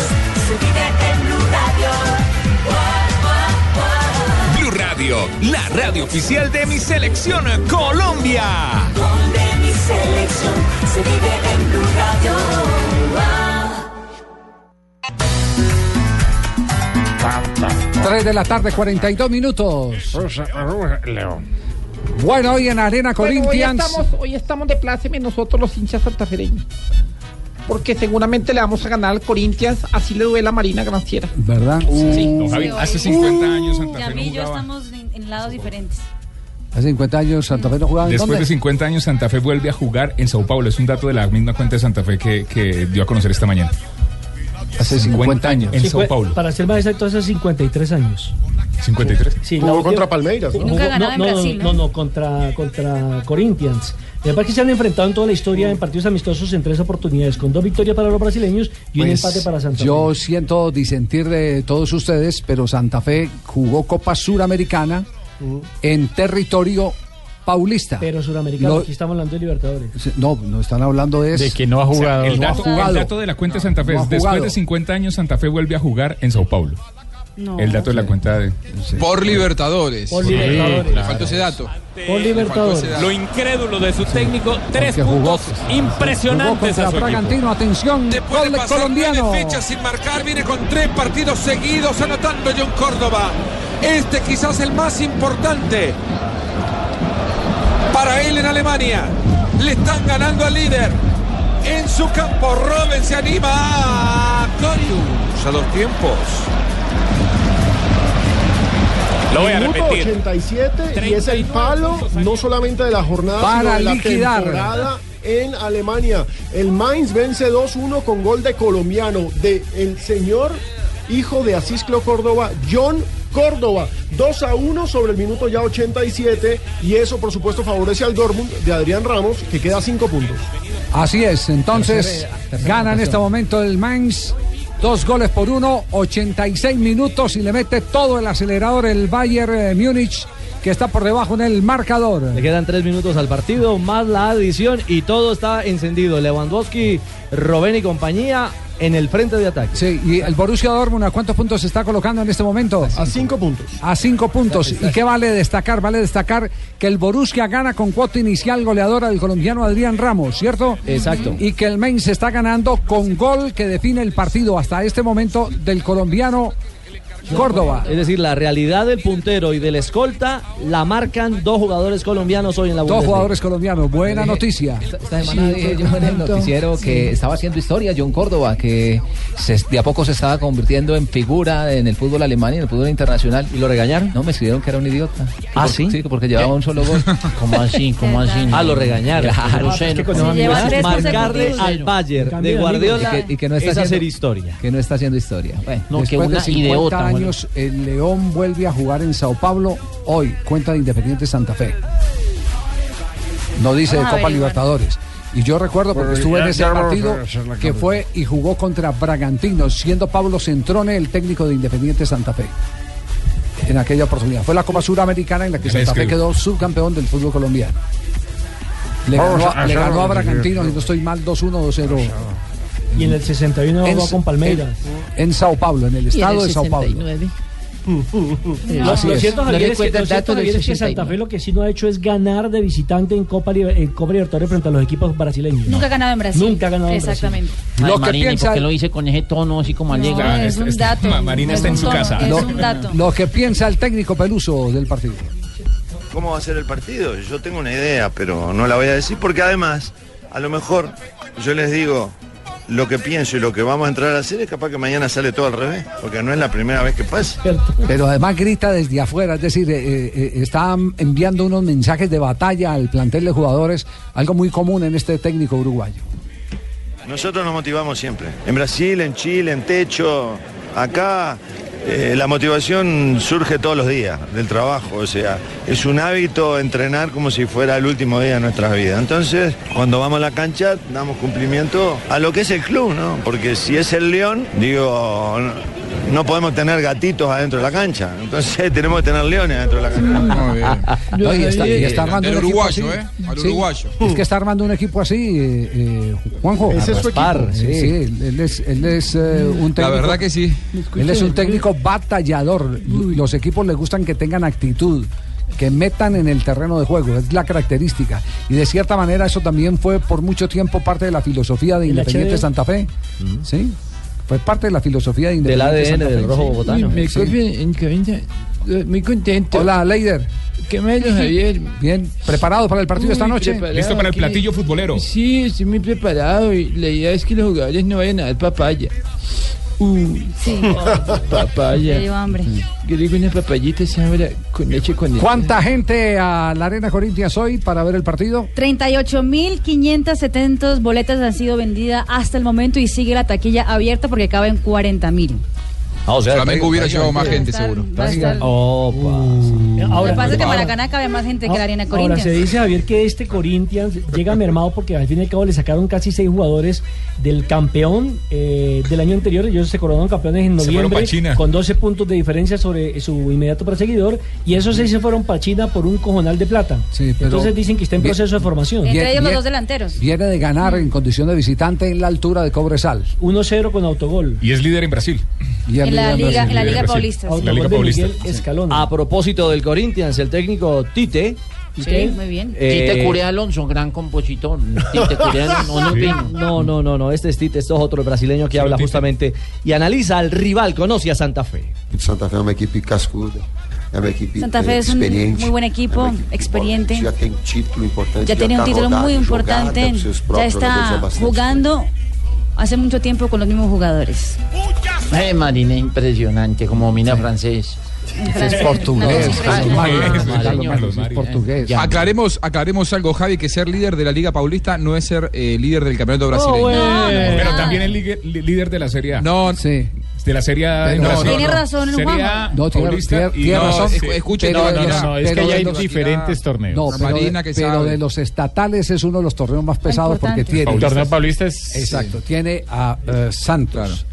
en Blue Radio. Blue Radio. La radio oficial de mi selección Colombia. Mi selección se vive en Blue Radio. 3 de la tarde, 42 minutos. León. Bueno, hoy en Arena Bueno, hoy, Corinthians. estamos, hoy estamos de pláceme nosotros los hinchas santafereños. Porque seguramente le vamos a ganar al Corinthians, así le duele a Marina Granciera. ¿Verdad? Sí. Don Javi, hace 50 años Santa Y a Fe no mí y yo jugaba. estamos en, en lados diferentes. Hace 50 años Santa Fe no jugaba en Después dónde? de 50 años, Santa Fe vuelve a jugar en Sao Paulo. Es un dato de la misma cuenta de Santa Fe que, que dio a conocer esta mañana. Hace 50 años. En Sao Paulo. Para ser más exacto, hace 53 años. 53. Sí, Jugó contra Palmeiras, ¿no? Jugó- Nunca ganaba en no, Brasil, no, ¿no? no, contra, contra Corinthians. Me parece que se han enfrentado en toda la historia en partidos amistosos en tres oportunidades, con dos victorias para los brasileños y un Pues, empate para Santa Fe. Yo siento disentir de todos ustedes, pero Santa Fe jugó Copa Suramericana en territorio paulista. Pero suramericano, Lo- aquí estamos hablando de Libertadores. No, no están hablando de eso. De que no ha O sea, jugado. el, no ha dato, jugado. el dato de la cuenta de Santa Fe No ha es, después jugado. de 50 años, Santa Fe vuelve a jugar en Sao Paulo. No. El dato de la cuenta de... Por Libertadores. Por Libertadores. Le faltó ese dato. Por Libertadores. Lo incrédulo de su técnico, tres Porque jugó- puntos Jugó impresionantes contra a su equipo. Bragantino, atención, Después gol de pasar colombiano. nueve fechas sin marcar, viene con tres partidos seguidos anotando John Córdoba. Este quizás el más importante para él en Alemania. Le están ganando al líder. En su campo, Robben se anima a Corius a dos tiempos. Lo voy a Minuto repetir. 87 y es el palo no solamente de la jornada, Para sino de la liquidar. temporada en Alemania. El Mainz vence 2-1 con gol de colombiano de el señor hijo de Asisclo Córdoba, John Córdoba. 2 a 1 sobre el minuto ya 87 y eso por supuesto favorece al Dortmund de Adrián Ramos que queda a 5 puntos. Así es, entonces gana en este momento el Mainz. Dos goles por uno, 86 minutos y le mete todo el acelerador el Bayern eh, Múnich que está por debajo en el marcador. Le quedan tres minutos al partido, más la adición y todo está encendido. Lewandowski, Robben y compañía en el frente de ataque. Sí, y el Borussia Dortmund, ¿a cuántos puntos se está colocando en este momento? A 5 puntos. A cinco puntos. ¿Y qué vale destacar? Vale destacar que el Borussia gana con cuota inicial goleadora del colombiano Adrián Ramos, ¿cierto? Exacto. Y que el Mainz está ganando con gol que define el partido hasta este momento del colombiano Córdoba. Es decir, la realidad del puntero y del escolta la marcan dos jugadores colombianos hoy en la Dos Bundesliga. jugadores colombianos, buena noticia. Esta semana dije yo en el noticiero que estaba haciendo historia John Córdoba, que se- de a poco se estaba convirtiendo en figura en el fútbol alemán y en el fútbol internacional. ¿Y lo regañaron? No, me escribieron que era un idiota. ¿Ah, por- sí? Sí, porque llevaba un solo gol. ¿Cómo así? ¿Cómo así? Ah, lo regañaron. Claro. Es que con- Sí, lleva tres Marcarle al Bayern de Guardiola y que, y que no está es haciendo hacer historia. Que no está haciendo historia. Bueno, No, que Después una de 50 idiota. Años, el León vuelve a jugar en Sao Paulo hoy, cuenta de Independiente Santa Fe. No dice de Copa. Libertadores. Y yo recuerdo porque Pero estuve ya- en ese partido que fue y jugó contra Bragantino, siendo Pablo Centrone el técnico de Independiente Santa Fe. En aquella oportunidad. Fue la Copa Suramericana en la que Santa Fe quedó subcampeón del fútbol colombiano. Le ganó, a le ganó Bragantino, si no estoy mal, 2-1, 2-0. Y en el 61 En- jugó con Palmeiras. En, en Sao Paulo, en el estado de Sao Paulo. Lo, Así lo es. cierto, No Javier, es que, lo el cierto, Javier, es que 69. Santa Fe lo que sí no ha hecho es ganar de visitante en Copa, en Copa Libertadores frente a los equipos brasileños. Nunca ha ganado en Brasil. Nunca ha ganado en Brasil. Exactamente. Ay, Lo que Marina, ¿y piensa- por qué lo hice con ese tono así como? No, es un dato. Ma- Marina Es está en su tono, casa. Es Lo, un dato. lo que piensa el técnico Peluso del partido. ¿Cómo va a ser el partido? Yo tengo una idea, pero no la voy a decir porque además, a lo mejor yo les digo lo que pienso y lo que vamos a entrar a hacer es capaz que mañana sale todo al revés, porque no es la primera vez que pasa. Pero además grita desde afuera, es decir, eh, eh, está enviando unos mensajes de batalla al plantel de jugadores, algo muy común en este técnico uruguayo. Nosotros nos motivamos siempre. En Brasil, en Chile, en Techo, acá. Eh, la motivación surge todos los días del trabajo, o sea, es un hábito entrenar como si fuera el último día de nuestras vidas. Entonces, cuando vamos a la cancha, damos cumplimiento a lo que es el club, ¿no? Porque si es el León, digo, no, podemos tener gatitos adentro de la cancha, entonces tenemos que tener leones adentro de la cancha. Muy bien. No, y está, y está armando un equipo uruguayo, así. ¿eh? Al Sí, uruguayo. Es que está armando un equipo así, eh, eh, Juanjo. Ese es su Raspar, equipo. Sí, sí, él es, él es eh, un técnico. La verdad que sí. Él es un técnico batallador. Los equipos les gustan que tengan actitud, que metan en el terreno de juego. Es la característica. Y de cierta manera eso también fue por mucho tiempo parte de la filosofía de El Independiente HD. Santa Fe. ¿Sí? Fue parte de la filosofía de Del ADN Santa Fe. del rojo bogotano. Me Sí. eh, Muy contento. Hola, Leider. ¿Qué me Javier? Bien, ¿preparado para el partido esta noche? Listo para el ¿qué? platillo futbolero. Sí, estoy muy preparado y la idea es que los jugadores no vayan a dar papaya. Uy, Sí. papaya. Me dio hambre. Yo digo una papayita con leche con ¿Cuánta gente a la Arena Corinthians hoy para ver el partido? 38.570 boletas han sido vendidas hasta el momento y sigue la taquilla abierta porque caben 40.000. Ah, o sea, Flamengo hubiera llevado más gente, estar- seguro. va a estar- Opa. Lo Ahora, que pasa es que ahora- Maracaná cabe más gente que la Arena Ahora Corinthians. se dice, Javier, que este Corinthians llega mermado porque al fin y al cabo le sacaron casi seis jugadores del campeón eh, del año anterior. Ellos se coronaron campeones en Se fueron noviembre con 12 puntos de diferencia sobre su inmediato perseguidor. Y esos seis se fueron para China por un cojonal de plata. Sí, pero- Entonces dicen que está en proceso de formación. Entre ellos los dos delanteros. Viene de ganar en condición de visitante en la altura de Cobresal. 1-0 con autogol. Y es líder en Brasil. Y En la Brasil. liga, en la liga paulista. sí. La Liga Paulista. A propósito del Corinthians, el técnico Tite. Sí, muy bien. eh, Tite Cure Alonso, gran compositor. Tite Cure Alonso, no, no. No, no, no, no. Este es Tite, esto es otro brasileño que habla justamente y analiza al rival, conoce a Santa Fe. Santa Fe cascuda, é uma equipe Santa Fe es un muy buen equipo, experiente. Já tem título importante. Ya tiene un título muy importante. Ya está jugando hace mucho tiempo con los mismos jugadores. Eh, Marina, impresionante, como mina francés. francés. Es portugués. No, sí. Sí, sí, portugués. Aclaremos, aclaremos algo, Javi, que ser líder de la Liga Paulista no es ser eh, líder del campeonato brasileño. Pero también es líder, líder de la Serie A. No, sí. De la Serie en No. Tiene razón No, tiene- Paulista tiene- y- tiene no, razón. sí. Escuchen, Pero no, de no, los- no, no, es pero que ya de hay los- diferentes torneos. No, pero, Marina, de, que pero de los estatales es uno de los torneos más pesados porque tiene. El torneo paulista es... Exacto, tiene a eh, Santos,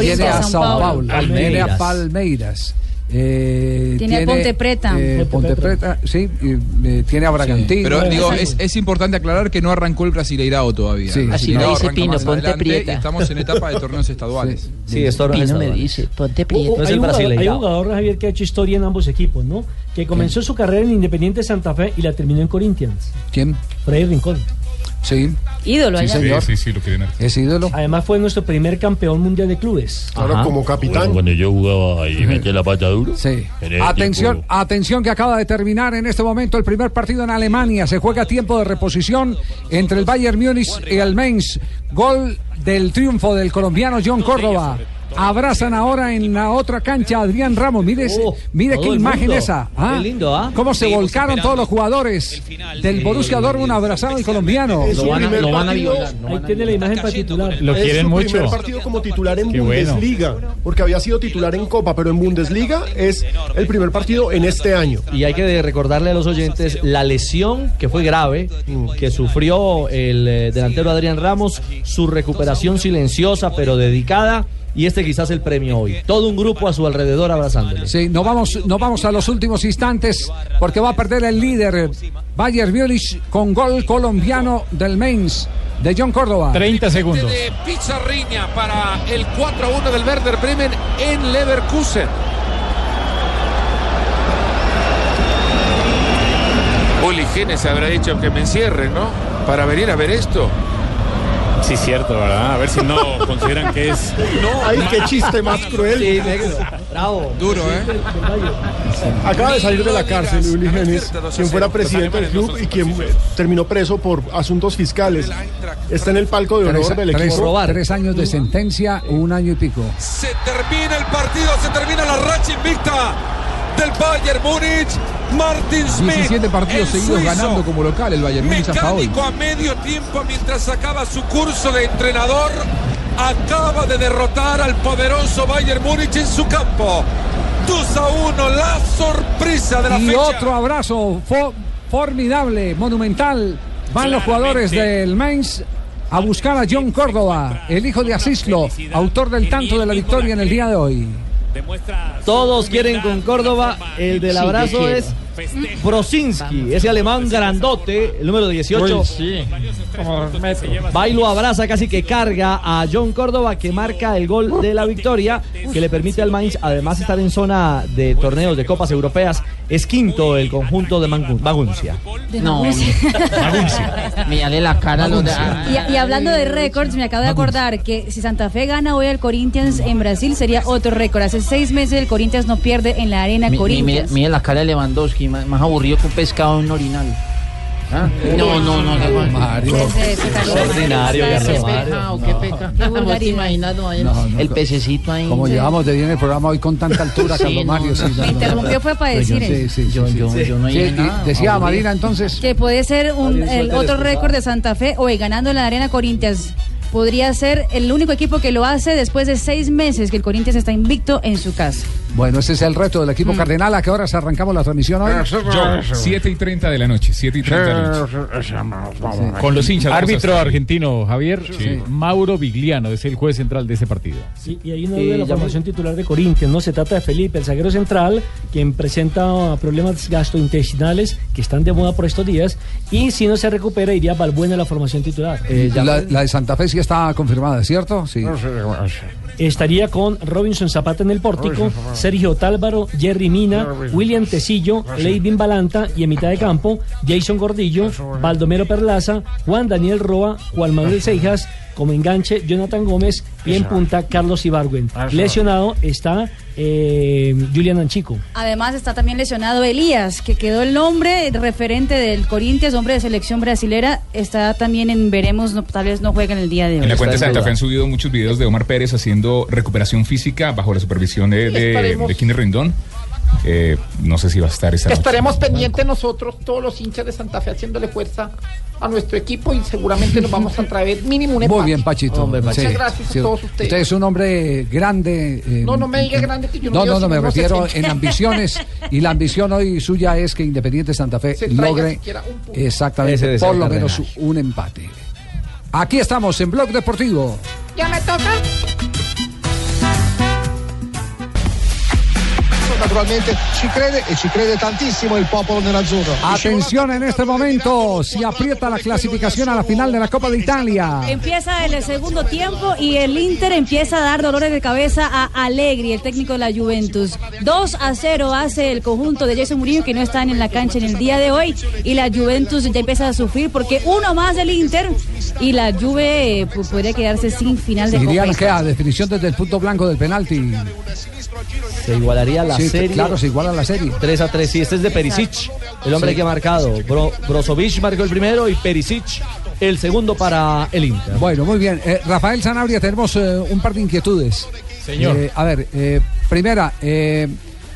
tiene a Sao. Paulo, tiene a Palmeiras. Eh, Tiene a Ponte Preta. eh, Ponte Preta, sí, y, eh, tiene a Bragantino. Pero digo, Sí. es, es importante aclarar que no arrancó el Brasileirao todavía. Sí. Así me dice Pino, ponte prieta. Estamos en etapa de torneos estaduales. Sí, esto Pino me dice, ponte Uh, prieto. No es hay, un jugador, hay un jugador, Javier, que ha hecho historia en ambos equipos, ¿no? Que comenzó su carrera en Independiente Santa Fe y la terminó en Corinthians. ¿Quién? Freddy Rincón. Sí, Ídolo Sí, allá. señor. Sí, sí, sí, lo quieren hacer. es ídolo. Además fue nuestro primer campeón mundial de clubes. Claro, Ajá. como capitán. Cuando yo jugaba y metí la pata duro. Sí. Atención, tiempo- atención que acaba de terminar en este momento el primer partido en Alemania. Se juega tiempo de reposición entre el Bayern Múnich y el Mainz. Gol del triunfo del colombiano John Córdoba. Abrazan ahora en la otra cancha a Adrián Ramos. Mire, Oh, mire qué imagen mundo. esa. ¿ah? Qué lindo, ¿ah? Cómo se volcaron todos los jugadores del Borussia Dortmund a abrazar al colombiano. Es Lo van a, primer lo van a partido- violar. lo Ahí van a tiene la imagen para titular. Lo es quieren su mucho. primer partido como titular en Qué bueno. Bundesliga, porque había sido titular en Copa, pero en Bundesliga es el primer partido en este año. Y hay que recordarle a los oyentes la lesión que fue grave, que sufrió el eh, delantero Adrián Ramos, su recuperación silenciosa pero dedicada. Y este quizás el premio hoy. Todo un grupo a su alrededor abrazándole. Sí, nos vamos, nos vamos a los últimos instantes porque va a perder el líder Bayern Múnich con gol colombiano del Mainz de John Córdoba. 30 segundos. De Pizarriña para el 4-1 del Werder Bremen en Leverkusen. Uli Genes habrá dicho que me encierren, ¿no? Para venir a ver esto. Sí, cierto, ¿verdad? A ver si no consideran que es. No, ay, qué chiste más cruel. Sí, negro. Bravo. Duro, ¿eh? Acaba de salir de la cárcel Uli Genes, quien fuera presidente del club y quien terminó preso por asuntos fiscales. Está en el palco de honor del tres- equipo. tres años de sentencia, un año y pico. Se termina el partido, se termina la racha invicta del Bayern Múnich. Martin Smith. 17 partidos el seguidos suizo, ganando como local el Bayern Múnich hasta hoy. Mecánico a medio tiempo mientras sacaba su curso de entrenador. Acaba de derrotar al poderoso Bayern Múnich en su campo. 2 a 1, la sorpresa de la Y fecha. otro abrazo fo- formidable, monumental. Van los jugadores del Mainz a buscar a John Córdoba, el hijo de Asislo, autor del tanto de la victoria en el día de hoy. Todos quieren con Córdoba. El del abrazo es Brosinski, ese alemán grandote, el número 18. Uy, sí. Como dos metros. Va y lo abraza, casi que carga a John Córdoba, que marca el gol de la victoria, que le permite al Mainz, además estar en zona de torneos de copas europeas. Es quinto el conjunto de Maguncia. No, Maguncia. Mírale la cara a los de. Y, y hablando de récords, me acabo de acordar que si Santa Fe gana hoy al Corinthians en Brasil sería otro récord. Hace seis meses el Corinthians no pierde en la arena Mi- Corinthians. mire la cara de Lewandowski, más, más aburrido que un pescado en un orinal. ¿Ah? No, no, no, qué Mario. Ordinario, Qué. Qué ¿Vos te imaginas, no, el, No, no, pececito ahí? Como Sí. llevamos de bien el programa hoy con tanta altura, Sí, Carlos no, Mario. no. sí, no, Me no, interrumpió fue para no. decir Sí, eso. sí, sí, Yo- sí, yo- sí. yo no nada, Decía. Marina entonces. Que puede ser un, el otro récord de Santa Fe hoy ganando en la arena Corinthians. Podría ser el único equipo que lo hace después de seis meses que el Corinthians está invicto en su casa. Bueno, ese es el reto del Mm. equipo cardenal. ¿A qué horas arrancamos la transmisión hoy? Yo, 7 y 30 de la noche, 7 y 30 de la noche. Con los hinchas. Árbitro argentino, Javier. Sí. Mauro Vigliano es el juez central de ese partido. Sí, y hay una Eh, duda de la formación titular de Corinthians, ¿no? Se trata de Felipe, el zaguero central, quien presenta problemas gastrointestinales que están de moda por estos días. Y si no se recupera, iría Balbuena a la formación titular. Eh, ya- La, la de Santa Fe sí está confirmada, ¿cierto? Sí. Estaría con Robinson Zapata en el pórtico, Sergio Tálvaro, Jerry Mina, William Tecillo, Leivin Balanta y en mitad de campo, Jason Gordillo, Baldomero Perlaza, Juan Daniel Roa, Juan Manuel Seijas, como enganche Jonathan Gómez y en punta Carlos Ibargüen. Lesionado está eh, Julian Anchico. Además está también lesionado Elías, que quedó el nombre referente del Corinthians, hombre de selección brasilera. Está también en veremos, no, tal vez no juega en el día de hoy. En la cuenta de Santa. Fe han subido muchos videos de Omar Pérez haciendo recuperación física bajo la supervisión de, de, de Kine Rendón. Eh, no sé si va a estar esta noche. Estaremos pendientes nosotros, todos los hinchas de Santa Fe, haciéndole fuerza a nuestro equipo y seguramente nos vamos a traer mínimo un Muy empate. bien, Pachito. Hombre, Pachito. Muchas gracias a todos ustedes. Usted es un hombre grande. eh, No, no me diga grande que yo no No, no, no, me no, no se refiero en ambiciones. Y la ambición hoy suya es que Independiente Santa Fe Se logre un exactamente por lo cardenal. menos un empate. Aquí estamos en Blog Deportivo. Ya me toca. Naturalmente ci crede e ci crede tantissimo il popolo nerazzurro. Atención en este momento, si aprieta la clasificación a la final de la Copa de Italia. Empieza el segundo tiempo y el Inter empieza a dar dolores de cabeza a Allegri, el técnico de la Juventus. 2 a 0 hace el conjunto de Jason Murillo que no están en la cancha en el día de hoy y la Juventus ya empieza a sufrir porque uno más del Inter y la Juve eh, pues, podría quedarse sin final de Copa. que a definición desde el punto blanco del penalti. Se igualaría la Sí, serie. claro, se iguala la serie. 3 a 3. Sí, este es de Perisic, el hombre Sí. que ha marcado. Bro, Brozovic marcó el primero y Perisic el segundo para el Inter. Bueno, muy bien. Eh, Rafael Sanabria, tenemos eh, un par de inquietudes. Señor. Eh, a ver, eh, primera, eh,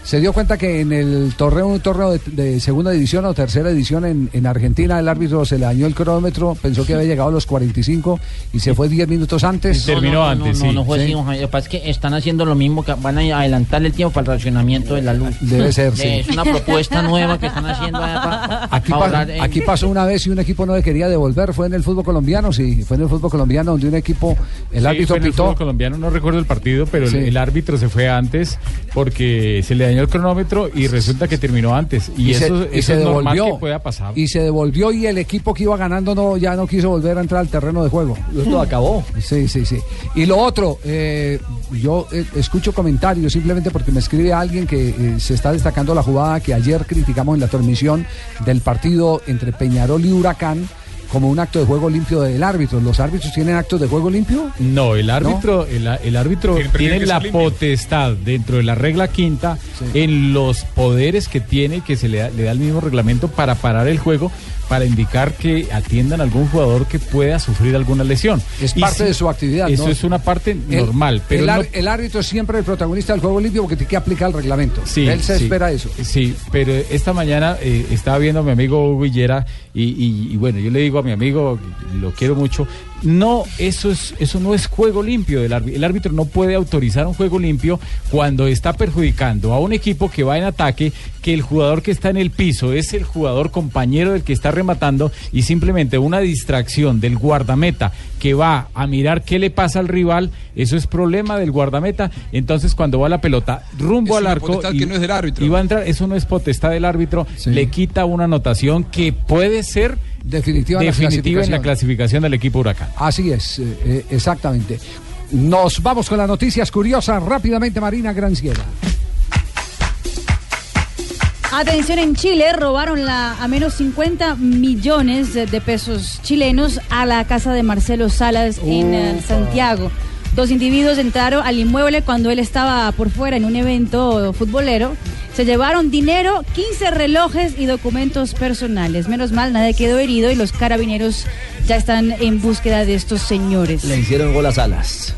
se dio cuenta que en el torneo, un torneo de, de segunda división o tercera división en, en Argentina, el árbitro se le dañó el cronómetro, pensó que había llegado a los 45 y se fue 10 minutos antes. No, no, no, no, no, no fue así, que pasa es que están haciendo lo mismo, que van a adelantar el tiempo para el racionamiento de la luz. Debe ser, sí. Es una propuesta nueva que están haciendo para, Aquí, para pa- ahorrar en- aquí pasó una vez y un equipo no le quería devolver, fue en el fútbol colombiano, sí, fue en el fútbol colombiano donde un equipo, el Sí, árbitro fue en el pitó. fútbol colombiano, no recuerdo el partido, pero el- Sí. el, árbitro se fue antes porque se le dañó el cronómetro y resulta que terminó antes. Y, se- eso, y eso se es normal devolvió. que pueda pasar. Y se devolvió y el equipo que iba ganando no ya no quiso volver a entrar al terreno de juego. Esto acabó. Sí, sí, sí. Y lo otro, eh, yo eh, escucho comentarios simplemente porque me escribe alguien que eh, se está destacando la jugada que ayer criticamos en la transmisión del partido entre Peñarol y Huracán como un acto de juego limpio del árbitro. ¿Los árbitros tienen actos de juego limpio? No, el árbitro, el, el árbitro Tiene la potestad dentro de la regla quinta en los poderes que tiene, que se le da, le da el mismo reglamento para parar el juego, para indicar que atiendan a algún jugador que pueda sufrir alguna lesión. Es parte si- de su actividad. Eso ¿no? es una parte El- normal, pero el, ar- no- el árbitro es siempre el protagonista del juego limpio porque tiene que aplicar el reglamento. Sí, Él se sí. espera eso. Sí, pero esta mañana eh, estaba viendo a mi amigo Villera y, y- y bueno, yo le digo a mi amigo, lo quiero mucho, no, eso, es, eso no es juego limpio del árbitro. El árbitro no puede autorizar un juego limpio cuando está perjudicando a un equipo que va en ataque, que el jugador que está en el piso es el jugador compañero del que está rematando y simplemente una distracción del guardameta que va a mirar qué le pasa al rival, eso es problema del guardameta. Entonces cuando va la pelota rumbo Es al arco que no es del árbitro. y va a entrar, eso no es potestad del árbitro, le quita una anotación que puede ser definitiva, en la definitiva en la clasificación. clasificación del equipo Huracán. Así es, eh, eh, exactamente. Nos vamos con las noticias curiosas rápidamente, Marina Granciera. Atención, en Chile robaron la, a menos 50 millones de, pesos chilenos a la casa de Marcelo Salas en eh, Santiago. Dos individuos entraron al inmueble cuando él estaba por fuera en un evento futbolero. Se llevaron dinero, 15 relojes y documentos personales. Menos mal, nadie quedó herido y los carabineros ya están en búsqueda de estos señores. Le hicieron gol a Salas.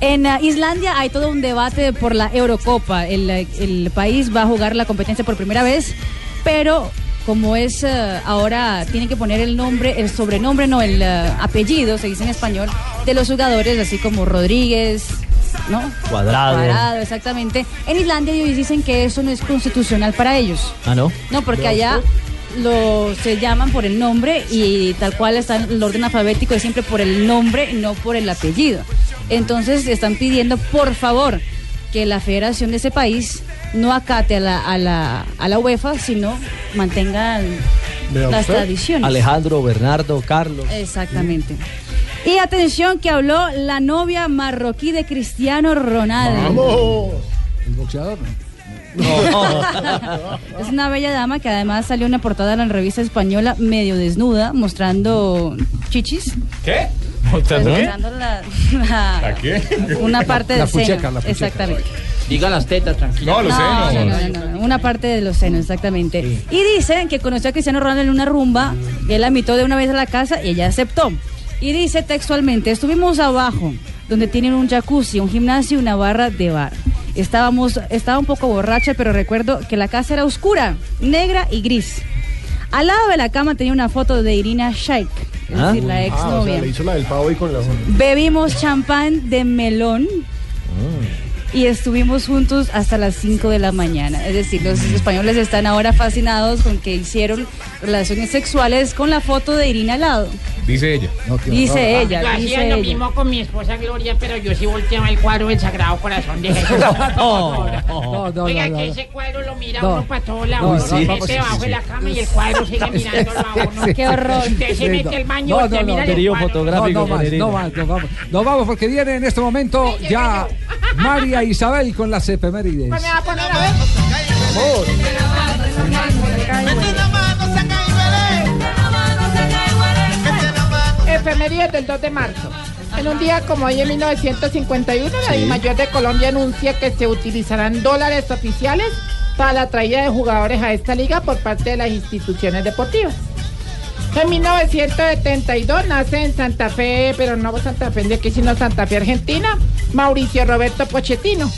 En uh, Islandia hay todo un debate por la Eurocopa. El, eh, el país va a jugar la competencia por primera vez, pero como es eh, ahora, tienen que poner el nombre, el sobrenombre, no el eh, apellido, se dice en español, de los jugadores, así como Rodríguez, ¿no? Cuadrado. Cuadrado, exactamente. En Islandia ellos dicen que eso no es constitucional para ellos. Ah, ¿no? No, porque allá lo se llaman por el nombre y tal cual está el orden alfabético es siempre por el nombre y no por el apellido. Entonces están pidiendo por favor que la federación de ese país no acate a la, a la, a la UEFA, sino mantenga las usted. tradiciones. Alejandro, Bernardo, Carlos. Exactamente. Y atención que habló la novia marroquí de Cristiano Ronaldo. El boxeador. es una bella dama que además salió en una portada en la revista española medio desnuda, mostrando chichis. ¿Qué? Mostrando, qué? la, la- ¿La qué? una parte La del seno. pucheca. Exactamente. Diga las tetas, tranquilo. No, los No, senos. no, no, no, no, una parte de los senos, exactamente. Y dice que conoció a Cristiano Ronaldo en una rumba, y él la invitó de una vez a la casa y ella aceptó. Y dice textualmente, estuvimos abajo, donde tienen un jacuzzi, un gimnasio y una barra de bar. Estábamos, estaba un poco borracha, pero recuerdo que la casa era oscura, negra y gris. Al lado de la cama tenía una foto de Irina Shayk, es decir, la ex Ah, o sea, novia. le hizo la del pavo y con la... Bebimos champán de melón y estuvimos juntos hasta las 5 de la mañana. Es decir, los españoles están ahora fascinados con que hicieron relaciones sexuales con la foto de Irina al lado. Dice ella. Dice ella, Yo dice hacía lo mismo con mi esposa Gloria, pero yo sí volteaba el cuadro del Sagrado Corazón de Jesús. No, no, Oiga, no, que no. ese cuadro lo mira No. uno para todos No, lados. Uno se mete debajo sí, de la cama y el cuadro sigue mirándolo a uno. Qué horror. Usted se mete no. al baño, No, usted no, mira no. el cuadro. No, no más, no más, no vamos. No vamos porque viene en este momento ya María Isabel con las efemérides. ¿Cuál me va a poner a ver? Efemérides del 2 de marzo. En un día como hoy en 1951, la Sí. DIMAYOR de Colombia anuncia que se utilizarán dólares oficiales para la traída de jugadores a esta liga por parte de las instituciones deportivas. En 1972 nace en Santa Fe, pero no Santa Fe de aquí, sino Santa Fe, Argentina, Mauricio Roberto Pochettino.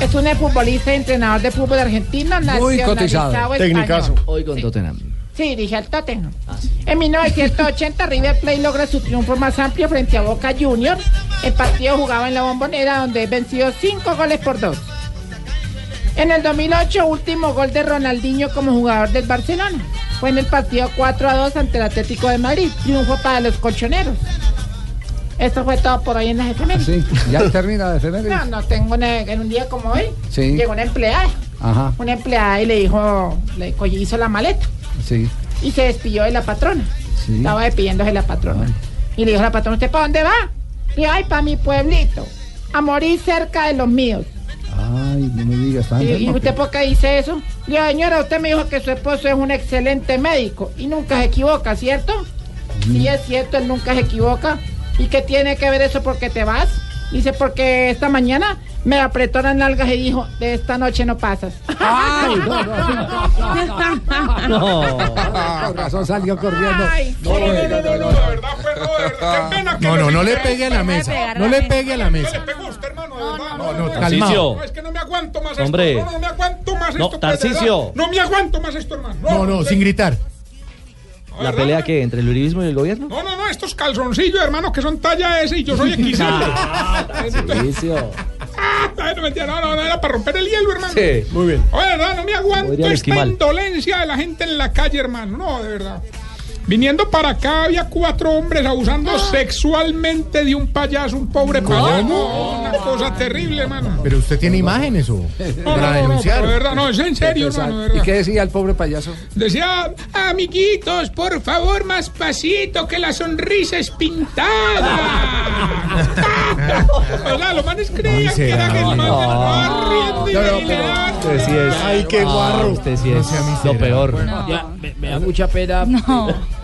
Es un futbolista y entrenador de fútbol argentino, Muy cotizado. nacionalizado español. Hoy con Tottenham. Sí, dirige al Tottenham. En 1980 River Plate logra su triunfo más amplio frente a Boca Juniors. El partido jugaba en la bombonera donde venció 5 goles por 2. En el 2008, último gol de Ronaldinho como jugador del Barcelona. Fue en el partido 4 a 2 ante el Atlético de Madrid. Triunfo para los colchoneros. Esto fue todo por hoy en las efemérides. Sí, ya termina de efemérides. No, no tengo una- en un día como hoy. Sí. Llegó una empleada. Ajá, Una empleada y le dijo, le hizo la maleta sí. y se despidió de la patrona. Sí. Estaba despidiéndose de la patrona. Y le dijo a la patrona, ¿usted para dónde va? Le dijo, ay, para mi pueblito. A morir cerca de los míos. Ay, no me digas. ¿Y, y usted por qué dice eso? Digo, señora, usted me dijo que su esposo es un excelente médico y nunca se equivoca, ¿cierto? Sí, es cierto, él nunca se equivoca. ¿Y qué tiene que ver eso porque te vas? Dice, porque esta mañana me apretó las nalgas y dijo, de esta noche no pasas. Ay, no, no, No. Con razón salió corriendo. No, no, no, no, no, no. No, no, no le pegue a la mesa. No le pegue a la mesa. No, no, Tarcisio. calmado. Es que no me aguanto más Hombre. esto. No, no, no me aguanto más No, esto. pues, de Tarcisio. verdad. No me aguanto más esto, hermano. No, no, sin gritar. ¿La pelea que entre el uribismo y el gobierno? No, no, no, estos calzoncillos, hermano, que son talla S y yo soy XL. Ah, no, no, no, no, era para romper el hielo, hermano. Sí, muy bien. Oye, verdad, no me aguanto esta esquimal. indolencia de la gente en la calle, hermano. No, de verdad. Viniendo para acá había cuatro hombres abusando sexualmente de un payaso, un pobre payaso. No, una cosa terrible, hermano. Pero usted tiene imágenes o No, para no, no, denunciar. de verdad, no, es en serio, hermano, ¿Y qué decía el pobre payaso? Decía, amiguitos, por favor, más pasito, que la sonrisa es pintada. o sea, los manes creían que era que el man riendo y No, no, Usted sí es. Ay, qué guarro. Usted sí es lo peor. Me, me da mucha pena.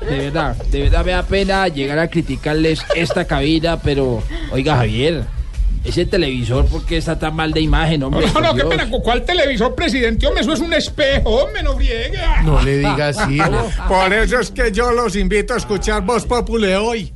De verdad, de verdad me da pena llegar a criticarles esta cabina, pero oiga, Javier, ese televisor, ¿por qué está tan mal de imagen, hombre? No, no, qué Dios. pena. ¿Cuál televisor, presidente? Hombre, eso es un espejo, hombre, no friegue. No le diga así. Por eso es que yo los invito a escuchar Voz Populi hoy.